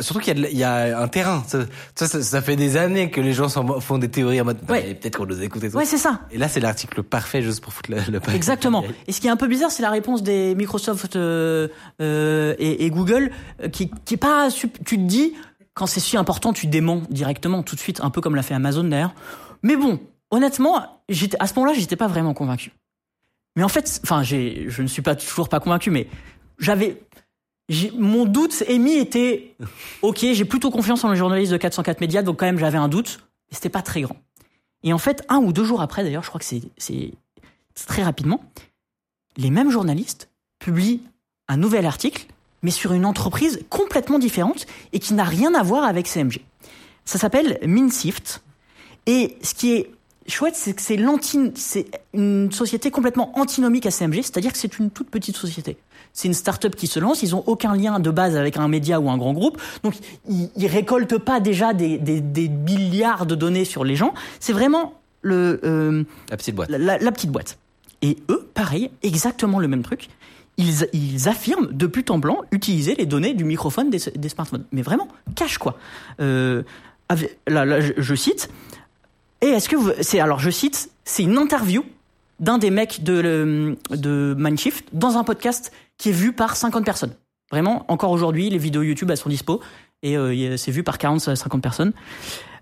surtout qu'il y, y a un terrain ça, ça, fait des années que les gens font des théories en mode ouais. peut-être qu'on nous écoute et tout Ouais, c'est ça. et là c'est l'article parfait juste pour foutre le, le. Exactement. Et ce qui est un peu bizarre, c'est la réponse des Microsoft euh, euh, et, et Google, euh, qui, qui est pas. Tu te dis, quand c'est si important, tu déments directement, tout de suite, un peu comme l'a fait Amazon d'ailleurs. Mais bon, honnêtement, j'étais à ce moment-là, j'étais pas vraiment convaincu. Mais en fait, enfin, j'ai, je ne suis pas toujours pas convaincu, mais j'avais. Mon doute émis était, ok, j'ai plutôt confiance en les journalistes de 404 médias, donc quand même j'avais un doute, mais c'était pas très grand. Et en fait, un ou deux jours après, d'ailleurs, je crois que c'est, très rapidement, les mêmes journalistes publient un nouvel article, mais sur une entreprise complètement différente et qui n'a rien à voir avec CMG. Ça s'appelle Minsift. Et ce qui est chouette, c'est que c'est une société complètement antinomique à CMG, c'est-à-dire que c'est une toute petite société. C'est une start-up qui se lance, ils ont aucun lien de base avec un média ou un grand groupe, donc ils, ils récoltent pas déjà des, des, des milliards de données sur les gens. C'est vraiment le euh, La petite boîte. la, la- la petite boîte. Et eux, pareil, exactement le même truc. Ils, ils affirment de but en blanc utiliser les données du microphone des, des smartphones. Mais vraiment, cache quoi. Euh, avec- là, là, je, je cite. Et est-ce que vous, c'est alors je cite, c'est une interview d'un des mecs de de Mindshift dans un podcast qui est vu par 50 personnes. Vraiment, encore aujourd'hui, les vidéos YouTube elles sont dispo et euh, c'est vu par 40 50 personnes.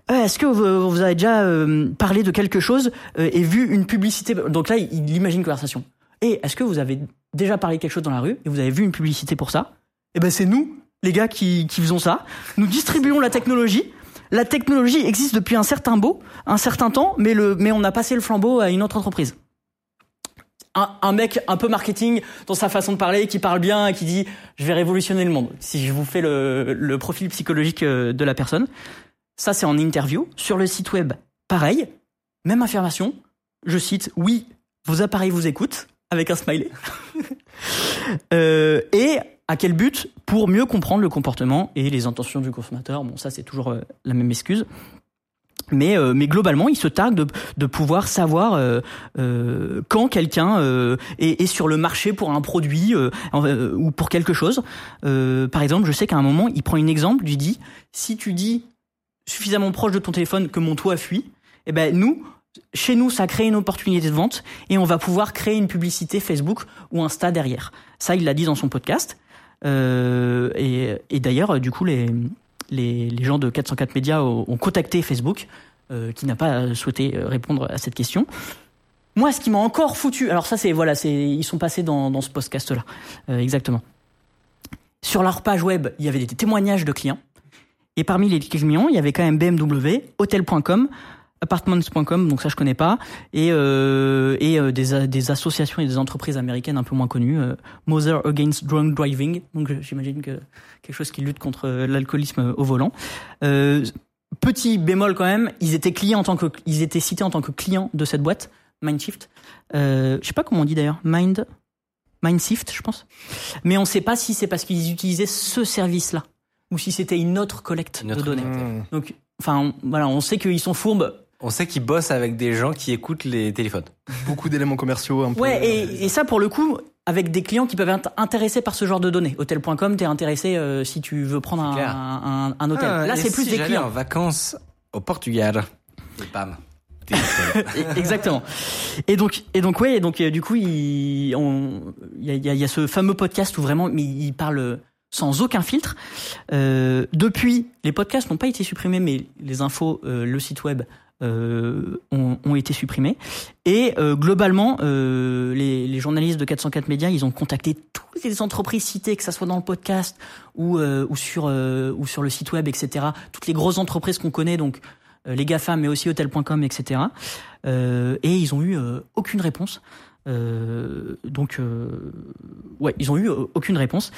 Euh, Est-ce que vous, vous avez déjà euh, parlé de quelque chose euh, et vu une publicité? Donc là, il, il imagine une conversation. Et est-ce que vous avez déjà parlé de quelque chose dans la rue et vous avez vu une publicité pour ça? Eh ben c'est nous, les gars, qui, qui faisons ça. Nous distribuons la technologie. La technologie existe depuis un certain beau, un certain temps, mais le, mais on a passé le flambeau à une autre entreprise. Un, mec un peu marketing dans sa façon de parler, qui parle bien et qui dit je vais révolutionner le monde. Si je vous fais le, le profil psychologique euh, de la personne, ça c'est en interview sur le site web. Pareil, même affirmation. Je cite oui, vos appareils vous écoutent avec un smiley. Euh, et à quel but? Pour mieux comprendre le comportement et les intentions du consommateur. Bon, ça c'est toujours euh, la même excuse. Mais, euh, mais globalement, il se targue de, de pouvoir savoir euh, euh, quand quelqu'un euh, est, est sur le marché pour un produit euh, euh, ou pour quelque chose. Par exemple, je sais qu'à un moment, il prend un exemple, il dit si tu dis suffisamment proche de ton téléphone que mon toit fuit, eh ben nous, chez nous, ça crée une opportunité de vente et on va pouvoir créer une publicité Facebook ou Insta derrière. Ça, il l'a dit dans son podcast. Et, et d'ailleurs, du coup, les, les, gens de 404 Médias ont, ont contacté Facebook, euh, qui n'a pas souhaité euh, répondre à cette question. Moi, ce qui m'a encore foutu, alors ça, c'est voilà, ils sont passés dans, dans ce podcast-là, euh, exactement. Sur leur page web, il y avait des témoignages de clients. Et parmi les clients, il y avait quand même BMW, Hotel.com, Apartments.com, donc ça je connais pas, et, euh, et euh, des, des associations et des entreprises américaines un peu moins connues, euh, Mother Against Drunk Driving, donc euh, j'imagine que quelque chose qui lutte contre euh, l'alcoolisme au volant. Euh, petit bémol quand même, ils étaient clients en tant que, ils étaient cités en tant que clients de cette boîte, Mindshift. Euh, je sais pas comment on dit d'ailleurs, Mind, Mindshift, je pense. Mais on sait pas si c'est parce qu'ils utilisaient ce service-là ou si c'était une autre collecte Une autre de données. Mmh. Donc, enfin, on- voilà, on sait qu'ils sont fourbes. On sait qu'ils bossent avec des gens qui écoutent les téléphones. Beaucoup d'éléments commerciaux un peu. Ouais, et, et ça pour le coup, avec des clients qui peuvent être intéressés par ce genre de données. Hôtel.com, t'es intéressé euh, si tu veux prendre un, un, un hôtel. Ah, Là, c'est plus si des j'allais en clients. vacances au Portugal. Et bam. Exactement. Et donc, et donc ouais, et donc euh, du coup, il, y, a, il y a- il y a ce fameux podcast où vraiment, mais il parle sans aucun filtre. Euh, depuis, les podcasts n'ont pas été supprimés, mais les infos, euh, le site web euh, ont, ont été supprimés. Et euh, globalement, euh, les, les journalistes de 404 Médias, ils ont contacté toutes les entreprises citées, que ça soit dans le podcast ou, euh, ou sur euh, ou sur le site web, etc. Toutes les grosses entreprises qu'on connaît, donc euh, les GAFA, mais aussi Hotel.com, etc. Et ils ont eu aucune réponse. Euh, donc, euh, ouais, ils ont eu euh, aucune réponse.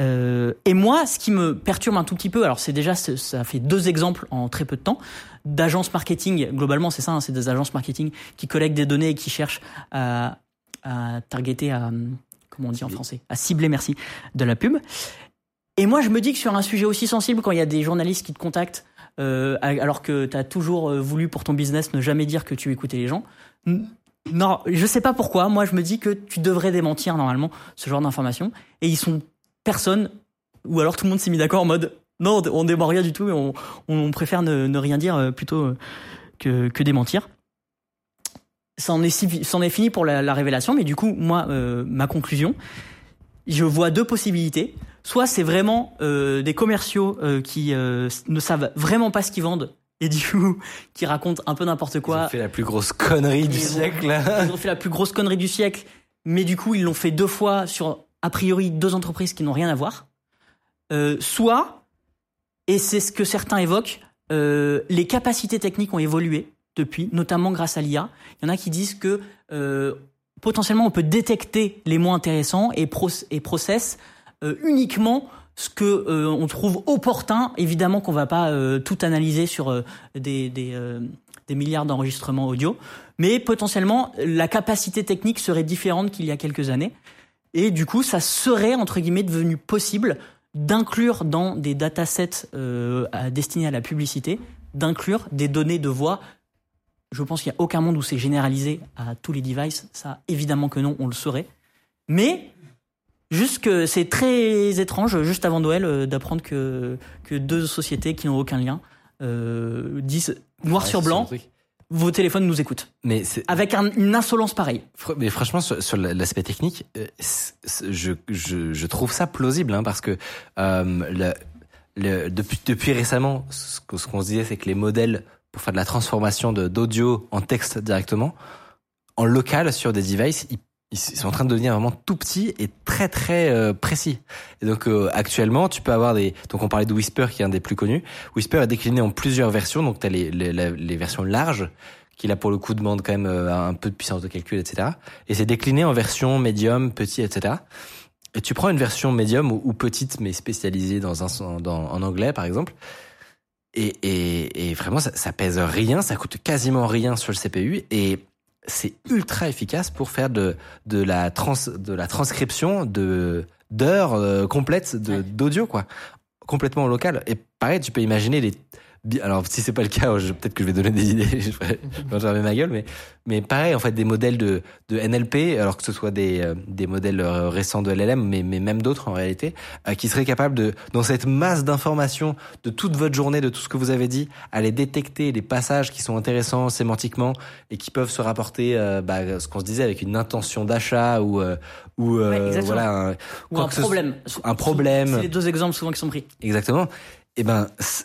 Euh, et moi, ce qui me perturbe un tout petit peu, alors c'est déjà, ça fait deux exemples en très peu de temps d'agences marketing. Globalement, c'est ça, hein, c'est des agences marketing qui collectent des données et qui cherchent à, à targeter, à comment on dit en français, à cibler, merci, de la pub. Et moi, je me dis que sur un sujet aussi sensible, quand il y a des journalistes qui te contactent, alors que tu as toujours voulu pour ton business ne jamais dire que tu écoutais les gens, non, je sais pas pourquoi. Moi, je me dis que tu devrais démentir normalement ce genre d'informations. Et ils sont personne, ou alors tout le monde s'est mis d'accord en mode non, on dément rien du tout, et on, préfère ne, rien dire euh, plutôt euh, que, que démentir. Ça en est, si- ça en est fini pour la, la révélation, mais du coup, moi, euh, ma conclusion, je vois deux possibilités. Soit c'est vraiment des commerciaux qui ne savent vraiment pas ce qu'ils vendent et du coup qui racontent un peu n'importe Ils quoi. ont fait la plus grosse connerie du Ils siècle. Ils ont fait la plus grosse connerie du siècle, mais du coup ils l'ont fait deux fois sur a priori deux entreprises qui n'ont rien à voir. Euh, soit, et c'est ce que certains évoquent, euh, les capacités techniques ont évolué depuis, notamment grâce à l'IA. Il y en a qui disent que euh, potentiellement on peut détecter les moins intéressants et, proc- et process uniquement ce que euh, on trouve opportun. Évidemment qu'on va pas euh, tout analyser sur euh, des, des, euh, des milliards d'enregistrements audio, mais potentiellement la capacité technique serait différente qu'il y a quelques années. Et du coup, ça serait entre guillemets devenu possible d'inclure dans des datasets euh, destinés à la publicité, d'inclure des données de voix. Je pense qu'il n'y a aucun monde où c'est généralisé à tous les devices. Ça, évidemment que non, on le saurait. Mais juste que c'est très étrange, juste avant Noël, euh, d'apprendre que, que deux sociétés qui n'ont aucun lien euh, disent noir Ouais, sur blanc, vos téléphones nous écoutent. Mais Avec un- une insolence pareille. Mais franchement, sur, sur l'aspect technique, euh, je, je, je trouve ça plausible, hein, parce que euh, le, le, depuis, depuis récemment, ce qu'on se disait, c'est que les modèles pour faire de la transformation d'audio en texte directement, en local sur des devices, ils, ils sont en train de devenir vraiment tout petits et très très euh, précis. Et donc euh, actuellement, tu peux avoir des. Donc on parlait de Whisper qui est un des plus connus. Whisper est décliné en plusieurs versions. Donc tu as les, les, les versions larges qui là pour le coup demandent quand même euh, un peu de puissance de calcul, etc. Et c'est décliné en version médium, petit, etc. Et tu prends une version médium ou, ou petite mais spécialisée dans un dans, en anglais par exemple. Et, et, et vraiment ça, ça pèse rien, ça coûte quasiment rien sur le CPU et c'est ultra efficace pour faire de, de la trans, de la transcription de d'heures euh, complètes d'audio quoi. Complètement au local. Et pareil tu peux imaginer les alors si c'est pas le cas peut-être que je vais donner des idées je vais fermer ma gueule mais mais pareil en fait des modèles de de NLP alors que ce soit des euh, des modèles euh, récents de LLM mais mais même d'autres en réalité euh, qui seraient capables de dans cette masse d'informations de toute votre journée de tout ce que vous avez dit aller détecter les passages qui sont intéressants sémantiquement et qui peuvent se rapporter euh, bah, ce qu'on se disait avec une intention d'achat ou euh, ou euh, Ouais, voilà un, Ou un ce- problème. un problème. C'est les deux exemples souvent qui sont pris. Exactement. Et ben, c- c-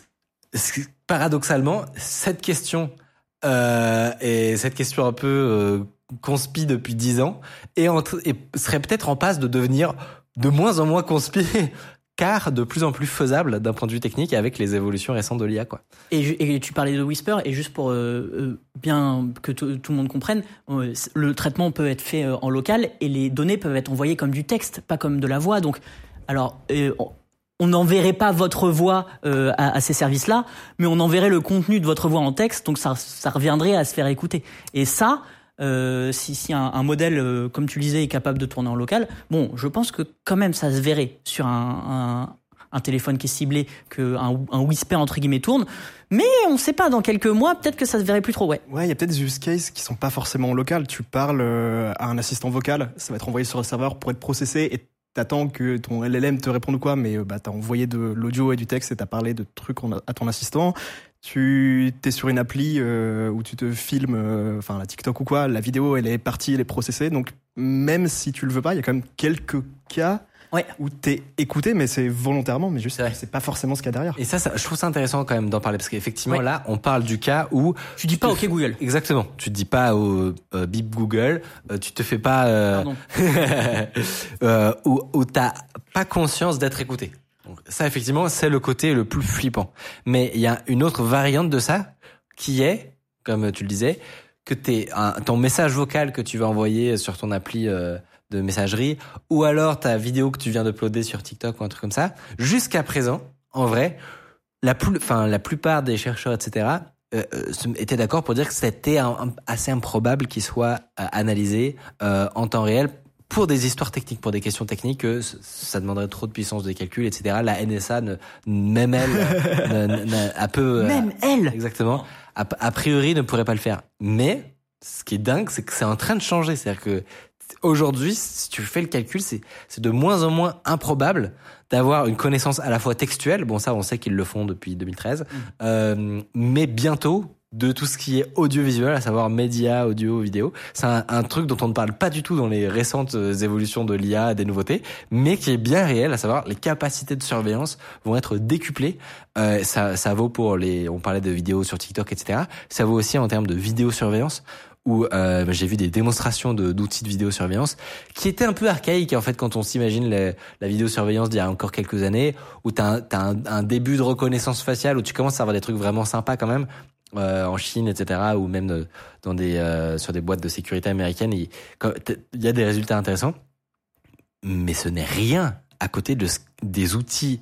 paradoxalement, cette question euh, et cette question un peu euh, depuis dix ans et, serait peut-être en passe de devenir de moins en moins conspi, car de plus en plus faisable d'un point de vue technique avec les évolutions récentes de l'IA. Et, tu parlais de Whisper, et juste pour euh, euh, bien que tout le monde comprenne, euh, le traitement peut être fait en local et les données peuvent être envoyées comme du texte, pas comme de la voix. Donc, alors, on- n'enverrait pas votre voix euh, à, à ces services-là, mais on enverrait le contenu de votre voix en texte, donc ça, ça reviendrait à se faire écouter. Et ça, euh, si, si un, un modèle, euh, comme tu le disais, est capable de tourner en local, bon, je pense que quand même ça se verrait sur un, un, un téléphone qui est ciblé, qu'un un whisper entre guillemets tourne. Mais on sait pas, dans quelques mois, peut-être que ça se verrait plus trop, ouais. Ouais, il y a peut-être des use cases qui sont pas forcément locales. Tu parles euh, à un assistant vocal, ça va être envoyé sur le serveur pour être processé et t'attends que ton LLM te réponde ou quoi, mais euh, bah, t'as envoyé de l'audio et du texte et t'as parlé de trucs à ton assistant. Tu t'es sur une appli euh, où tu te filmes, euh, enfin la TikTok ou quoi, la vidéo elle est partie, elle est processée. Donc même si tu le veux pas, il y a quand même quelques cas Ouais. où t'es écouté, mais c'est volontairement, mais juste C'est pas forcément ce qu'il y a derrière. Et ça, ça, je trouve ça intéressant quand même d'en parler parce qu'effectivement Ouais. là, on parle du cas où Tu dis pas OK Google. Exactement. Tu te dis pas au euh, bip Google, euh, tu te fais pas euh, Pardon. euh, où, où t'as pas conscience d'être écouté. Donc, ça, effectivement, c'est le côté le plus flippant. Mais il y a une autre variante de ça qui est, comme tu le disais, que t'es un, ton message vocal que tu vas envoyer sur ton appli euh, de messagerie, ou alors ta vidéo que tu viens d'uploader sur TikTok ou un truc comme ça. Jusqu'à présent, en vrai, la plus, enfin la plupart des chercheurs, etc. euh, euh, étaient d'accord pour dire que c'était un- un- assez improbable qu'il soit euh, analysé euh, en temps réel pour des histoires techniques, pour des questions techniques, que ça demanderait trop de puissance de calcul, etc. La NSA, ne, même elle, ne- ne- a peu, Même elle. exactement, a, a priori ne pourrait pas le faire. Mais ce qui est dingue, c'est que c'est en train de changer. C'est-à-dire que aujourd'hui, si tu fais le calcul, c'est de moins en moins improbable d'avoir une connaissance à la fois textuelle, bon ça on sait qu'ils le font depuis 2013, euh, mais bientôt de tout ce qui est audiovisuel, à savoir médias, audio, vidéo. C'est un, un truc dont on ne parle pas du tout dans les récentes euh, évolutions de l'IA, des nouveautés, mais qui est bien réel, à savoir les capacités de surveillance vont être décuplées. Euh, ça, ça vaut pour les, on parlait de vidéos sur TikTok, etc. Ça vaut aussi en termes de vidéosurveillance où euh, j'ai vu des démonstrations de- d'outils de, vidéosurveillance qui étaient un peu archaïques en fait quand on s'imagine la vidéosurveillance d'il y a encore quelques années où t'as t'as un, début de reconnaissance faciale où tu commences à avoir des trucs vraiment sympas quand même euh, en Chine etc ou même de- dans des euh, sur des boîtes de sécurité américaines. Il y a des résultats intéressants mais ce n'est rien à côté de des outils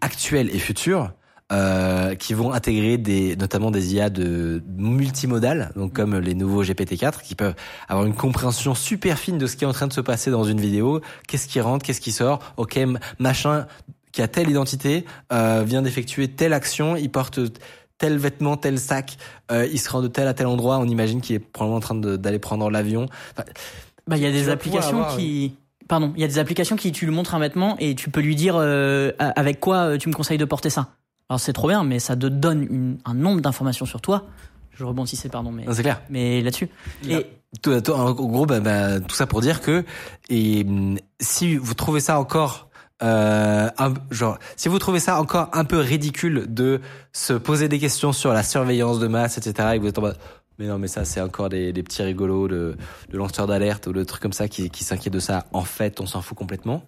actuels et futurs euh, qui vont intégrer des, notamment des IA de multimodales, donc comme les nouveaux GPT-4, qui peuvent avoir une compréhension super fine de ce qui est en train de se passer dans une vidéo, qu'est-ce qui rentre, qu'est-ce qui sort, ok, machin qui a telle identité euh, vient d'effectuer telle action, il porte tel vêtement, tel sac, euh, il se rend de tel à tel endroit, on imagine qu'il est probablement en train d'aller prendre l'avion. Enfin, Bah, il y a des applications avoir, qui. Pardon, il y a des applications qui tu lui montres un vêtement et tu peux lui dire euh, avec quoi euh, tu me conseilles de porter ça. Alors c'est trop bien, mais ça te donne une- un nombre d'informations sur toi. Je rebondissais, pardon, mais c'est clair. mais là-dessus. Et Tout, tout- en gros, bah, bah, tout ça pour dire que et si vous trouvez ça encore euh, un, genre, si vous trouvez ça encore un peu ridicule de se poser des questions sur la surveillance de masse, etc., et que vous êtes en mode, mais non, mais ça, c'est encore des, des petits rigolos de, de lanceurs d'alerte ou de trucs comme ça qui, qui s'inquiètent de ça. En fait, on s'en fout complètement.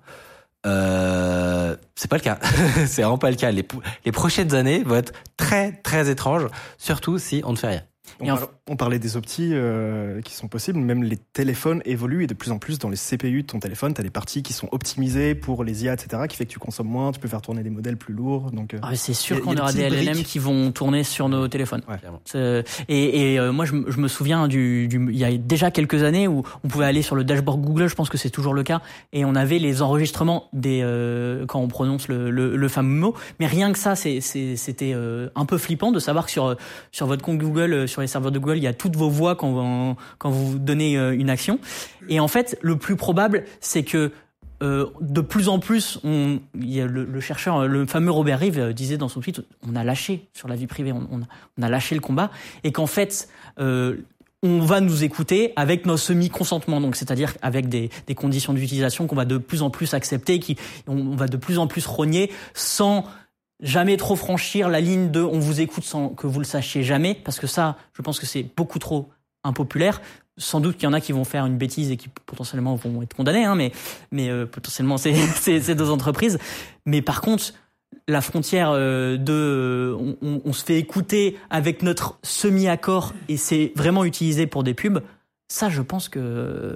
Euh, c'est pas le cas. c'est vraiment pas le cas. Les, les prochaines années vont être très, très étranges, surtout si on ne fait rien. On, en parlait des optis euh, qui sont possibles, même les téléphones évoluent et de plus en plus dans les CPU de ton téléphone, tu as des parties qui sont optimisées pour les IA, etc., qui fait que tu consommes moins, tu peux faire tourner des modèles plus lourds. Donc, euh, ah, c'est sûr qu'on aura des des LLM qui vont tourner sur nos téléphones. Ouais. Et, et, euh, moi, je, me- je me souviens du, du, il y a déjà quelques années où on pouvait aller sur le dashboard Google, je pense que c'est toujours le cas, et on avait les enregistrements des euh, quand on prononce le, le, le fameux mot. Mais rien que ça, c'était euh, un peu flippant de savoir que sur sur votre compte Google, sur les serveurs de Google, il y a toutes vos voix quand vous, donnez euh, une action. Et en fait, le plus probable, c'est que euh, de plus en plus, le, chercheur, le fameux Robert Reeve euh, disait dans son tweet, on a lâché sur la vie privée, on, a, lâché le combat, et qu'en fait, on va nous écouter avec nos semi-consentements, donc c'est-à-dire avec des, des conditions d'utilisation qu'on va de plus en plus accepter, qui on, on va de plus en plus rogner, sans jamais trop franchir la ligne de on vous écoute sans que vous le sachiez jamais, parce que ça, je pense que c'est beaucoup trop impopulaire. Sans doute qu'il y en a qui vont faire une bêtise et qui potentiellement vont être condamnés, hein, mais, mais euh, potentiellement c'est c'est ces deux entreprises. Mais par contre, la frontière euh, de euh, on, on- se fait écouter avec notre semi-accord et c'est vraiment utilisé pour des pubs. Ça, je pense que euh,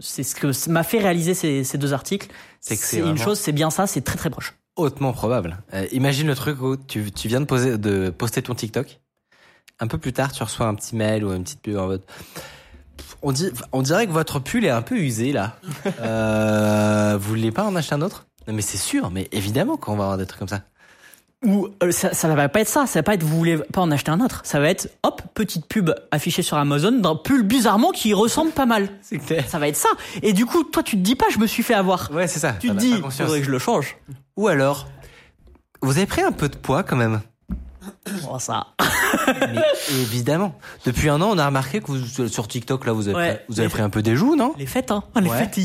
c'est ce que m'a fait réaliser ces, ces deux articles. C'est une chose, c'est bien ça, c'est très très proche. Hautement probable. Euh, imagine le truc où tu, tu viens de, poser, de poster ton TikTok. Un peu plus tard, tu reçois un petit mail ou une petite pub en mode. On, dit, on dirait que votre pull est un peu usé là. Euh, vous voulez pas en acheter un autre? Non mais c'est sûr, mais évidemment qu'on va avoir des trucs comme ça. Ou euh, ça, ça va pas être ça, ça va pas être vous voulez pas en acheter un autre, ça va être hop petite pub affichée sur Amazon d'un pull bizarrement qui ressemble pas mal. C'est clair. Ça va être ça. Et du coup, toi tu te dis pas je me suis fait avoir. Ouais, c'est ça. Tu te dis conscience. faudrait que je le change. Ou alors, vous avez pris un peu de poids quand même. Oh, ça. Mais évidemment. Depuis un an, on a remarqué que vous, sur TikTok, là, vous avez, Ouais. pris- vous avez pris un peu des joues, non Les fêtes hein. Les Ouais. fêtes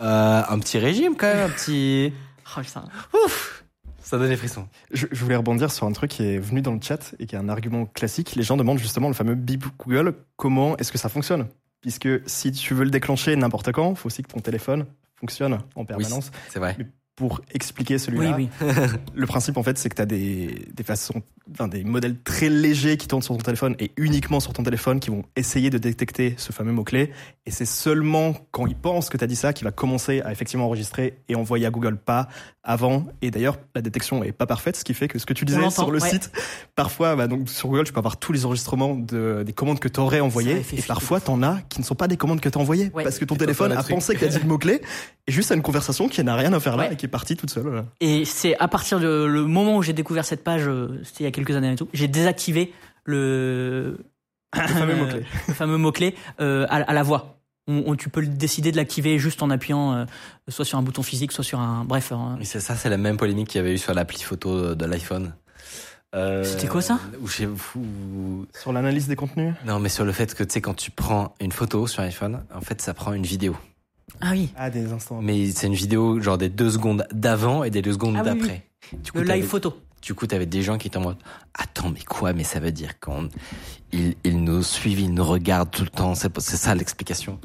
euh, Un petit régime quand même, un petit. Oh, putain. Ouf Ça donne des frissons. Je, je voulais rebondir sur un truc qui est venu dans le chat et qui est un argument classique. Les gens demandent justement le fameux bip Google, comment est-ce que ça fonctionne? Puisque si tu veux le déclencher n'importe quand, il faut aussi que ton téléphone fonctionne en permanence. C'est vrai. Pour expliquer Oui celui-là, oui. le principe en fait c'est que tu as des, des façons, enfin, des modèles très légers qui tournent sur ton téléphone et uniquement sur ton téléphone qui vont essayer de détecter ce fameux mot-clé. Et c'est seulement quand il pense que tu as dit ça qu'il va commencer à effectivement enregistrer et envoyer à Google pas avant. Et d'ailleurs, la détection est pas parfaite, ce qui fait que ce que tu On disais sur le ouais. site, parfois, bah, donc sur Google, tu peux avoir tous les enregistrements de, des commandes que tu aurais envoyées. Et parfois, t'en as qui ne sont pas des commandes que tu as envoyées. Ouais. Parce que ton téléphone a pensé que tu as dit le mot-clé et juste à une conversation qui n'a rien à faire là Ouais. et qui est partie toute seule. Et c'est à partir de le moment où j'ai découvert cette page, euh, c'était il y a quelques années et tout, j'ai désactivé le, Le fameux mot-clé. le fameux mot-clé euh, à, à la voix. On, on- tu peux décider de l'activer juste en appuyant euh, soit sur un bouton physique, soit sur un. Bref. un- Mais c'est ça, c'est la même polémique qu'il y avait eu sur l'appli photo de l'iPhone. Euh, C'était quoi ça Ou chez vous. Sur l'analyse des contenus Non, mais sur le fait que tu sais, quand tu prends une photo sur iPhone, en fait, ça prend une vidéo. Ah oui, Ah, des instants. Mais c'est une vidéo genre des deux secondes d'avant et des deux secondes Ah oui, d'après. Coup, le live photo. Du coup, t'avais des gens qui étaient en mode Attends, mais quoi? Mais ça veut dire qu'on ils, ils nous suivent, ils nous regardent tout le temps. C'est ça l'explication.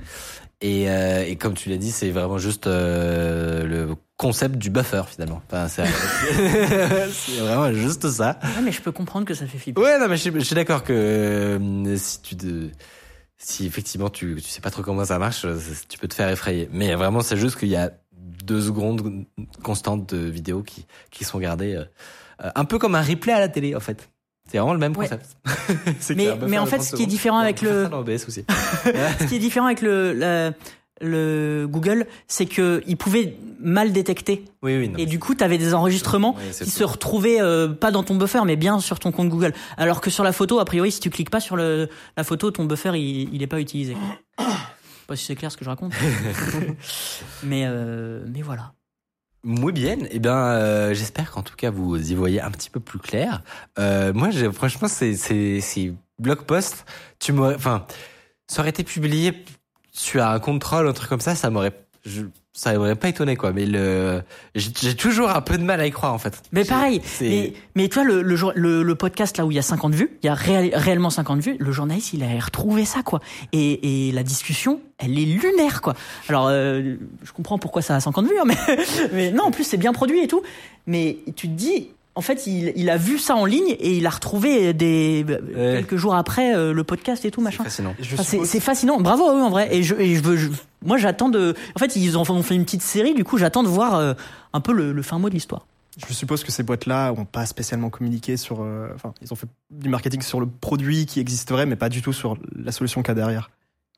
Et, euh, et comme tu l'as dit, c'est vraiment juste euh, le concept du buffer finalement. Enfin, c'est vraiment juste ça. Ouais, mais je peux comprendre que ça fait flipper. Ouais, non, mais je, suis- je suis d'accord que euh, si tu te- si effectivement tu, tu sais pas trop comment ça marche, euh, tu peux te faire effrayer. Mais vraiment, c'est juste qu'il y a deux secondes constantes de vidéos qui, qui sont gardées euh, un peu comme un replay à la télé, en fait. C'est vraiment le même concept. Mais- en fait, 30 ce qui est différent avec le-. Ce qui est différent avec le, Google, c'est que il pouvait mal détecter. oui, oui. non, Et du coup, tu avais des enregistrements Oui, qui tout. se retrouvaient euh, pas dans ton buffer, mais bien sur ton compte Google. Alors que sur la photo, a priori, si tu cliques pas sur le, la photo, ton buffer, il, il est pas utilisé. quoi. Pas si c'est clair ce que je raconte. mais, euh, mais voilà. Muy bien. Eh bien, euh, j'espère qu'en tout cas vous y voyez un petit peu plus clair. Euh, moi, franchement, c'est c'est c'est blog post. Tu m'aurais, enfin, ça aurait été publié sur un contrôle, un truc comme ça, ça m'aurait, je- ça m'aurait pas étonné quoi. Mais le, j'ai toujours un peu de mal à y croire en fait. Mais pareil, mais, mais tu vois, le, le, jour- le, le podcast là où il y a 50 vues, il y a réel- réellement 50 vues, le journaliste il a retrouvé ça quoi. Et, et la discussion, elle est lunaire quoi. Alors, euh, je comprends pourquoi ça a 50 vues, hein, mais, mais non, en plus c'est bien produit et tout. Mais tu te dis, en fait, il, il a vu ça en ligne et il a retrouvé des quelques jours après euh, le podcast et tout c'est machin. fascinant. Je Enfin, c'est fascinant, bravo à eux en vrai. Et je, et je veux, je- moi j'attends de. En fait, ils ont, ont fait une petite série, du coup j'attends de voir euh, un peu le, le fin mot de l'histoire. Je suppose que ces boîtes-là ont pas spécialement communiqué sur. euh, Enfin, ils ont fait du marketing sur le produit qui existerait, mais pas du tout sur la solution qu'il y a derrière.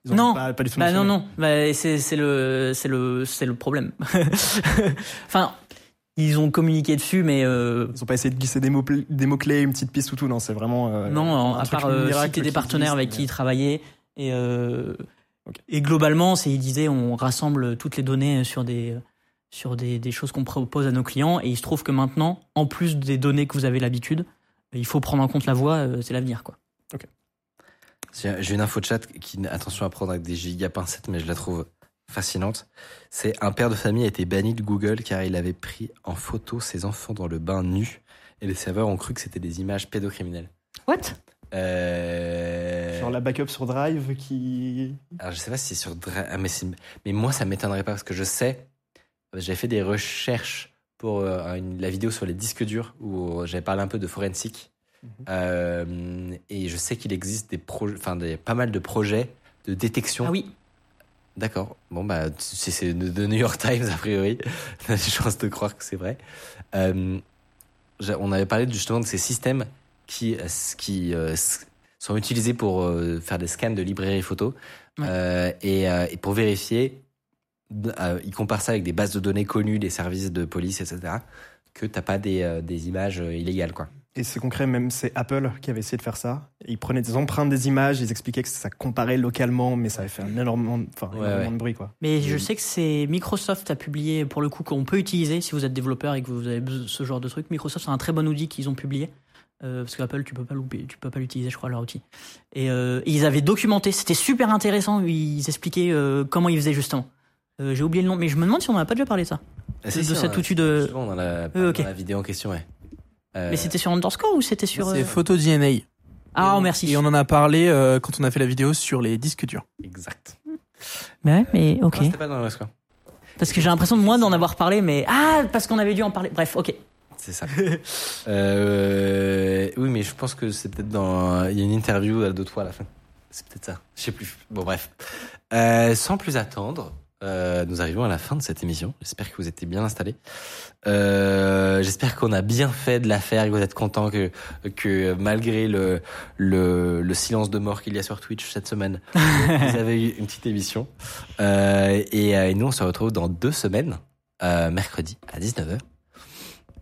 Ils ont Non. pas, pas du tout Bah non non, bah, c'est c'est le c'est le c'est le problème. enfin, ils ont communiqué dessus, mais euh, Ils ont pas essayé de glisser des mots des mots clés, une petite piste ou tout. Non, c'est vraiment. euh, non, un à truc part euh, citer des qui partenaires existe, avec mais- qui ils travaillaient et euh, Ok. et globalement, c'est ils disaient on rassemble toutes les données sur des sur des, des choses qu'on propose à nos clients et il se trouve que maintenant, en plus des données que vous avez l'habitude, il faut prendre en compte la voix, c'est l'avenir quoi. J'ai j'ai une info de chat qui, attention à prendre avec des giga pincettes, mais je la trouve fascinante. C'est un père de famille a été banni de Google car il avait pris en photo ses enfants dans le bain nu et les serveurs ont cru que c'était des images pédocriminelles. What? Euh... Sur la backup sur Drive qui. Alors je sais pas si c'est sur Dra- ah, mais, mais moi ça m'étonnerait pas parce que je sais, j'avais fait des recherches pour euh, une- la vidéo sur les disques durs où j'avais parlé un peu de forensique Mhm. Euh, et je sais qu'il existe des projets, enfin des pas mal de projets de détection. Ah oui, D'accord. Bon bah c'est de New York Times a priori. On a des chances de croire que c'est vrai. Euh, on avait parlé justement de ces systèmes qui euh, qui euh, sont utilisés pour euh, faire des scans de librairies photo Ouais. Euh, et, euh, et pour vérifier, euh, ils comparent ça avec des bases de données connues des services de police etc. Que t'as pas des, euh, des images illégales quoi. Et c'est concret, même c'est Apple qui avait essayé de faire ça. Ils prenaient des empreintes des images, ils expliquaient que ça comparait localement, mais ça avait fait un énormément, de- enfin, Ouais, énormément ouais. de bruit, quoi. Mais je sais que c'est Microsoft a publié pour le coup qu'on peut utiliser si vous êtes développeur et que vous avez de ce genre de truc. Microsoft c'est un très bon outil qu'ils ont publié euh, parce qu'Apple tu peux pas louper- tu peux pas l'utiliser je crois leur outil. Et euh, ils avaient documenté, c'était super intéressant. Ils expliquaient euh, comment ils faisaient justement. Euh, J'ai oublié le nom, mais je me demande si on en a pas déjà parlé de ça. Ah, De- si, de si, cet outil de- Euh, dans la vidéo en question ouais. Euh, Mais c'était sur Underscore ou c'était sur C'est euh, photo DNA. Ah Et- merci. Et on en a parlé euh, quand on a fait la vidéo sur les disques durs. exact. Ouais, mais ok. Non, c'était pas dans le score. Parce que j'ai l'impression de moi d'en avoir parlé, mais ah parce qu'on avait dû en parler. Bref, ok. C'est ça. euh, oui, mais je pense que c'est peut-être dans. Il y a une interview de toi à la fin. C'est peut-être ça. Je sais plus. Bon, bref. Euh, sans plus attendre, euh, nous arrivons à la fin de cette émission. J'espère que vous étiez bien installés. Euh, J'espère qu'on a bien fait de l'affaire, que vous êtes contents, que, que malgré le, le, le silence de mort qu'il y a sur Twitch cette semaine, vous avez eu une petite émission. Euh, et, et nous, on se retrouve dans deux semaines, mercredi à 19h.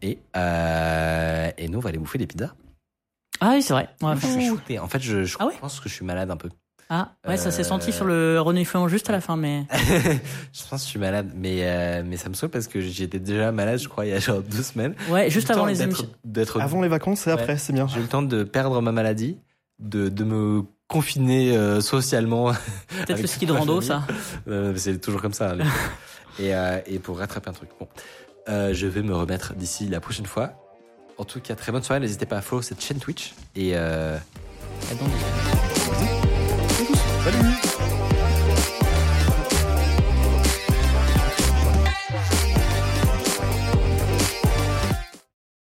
Et, et nous, on va aller bouffer des pizzas. Ah oui c'est vrai. Je suis shooté. En fait, je, je Ah pense que je suis malade un peu. Ah ouais ça s'est Euh, senti sur le reniflement juste à la fin, mais. je pense que je suis malade, mais, euh, mais ça me saoule parce que j'étais déjà malade, je crois, il y a genre deux semaines. Ouais, juste avant les émissions. Avant les vacances et après, c'est bien. J'ai eu le temps de perdre ma maladie, de, de me confiner euh, socialement. Peut-être le ski de rando, ça. Euh, c'est toujours comme ça. les- et, euh, et pour rattraper un truc. Bon, Euh, je vais me remettre d'ici la prochaine fois. En tout cas, très bonne soirée. N'hésitez pas à follow cette chaîne Twitch. Et euh, Ah, donc, Salut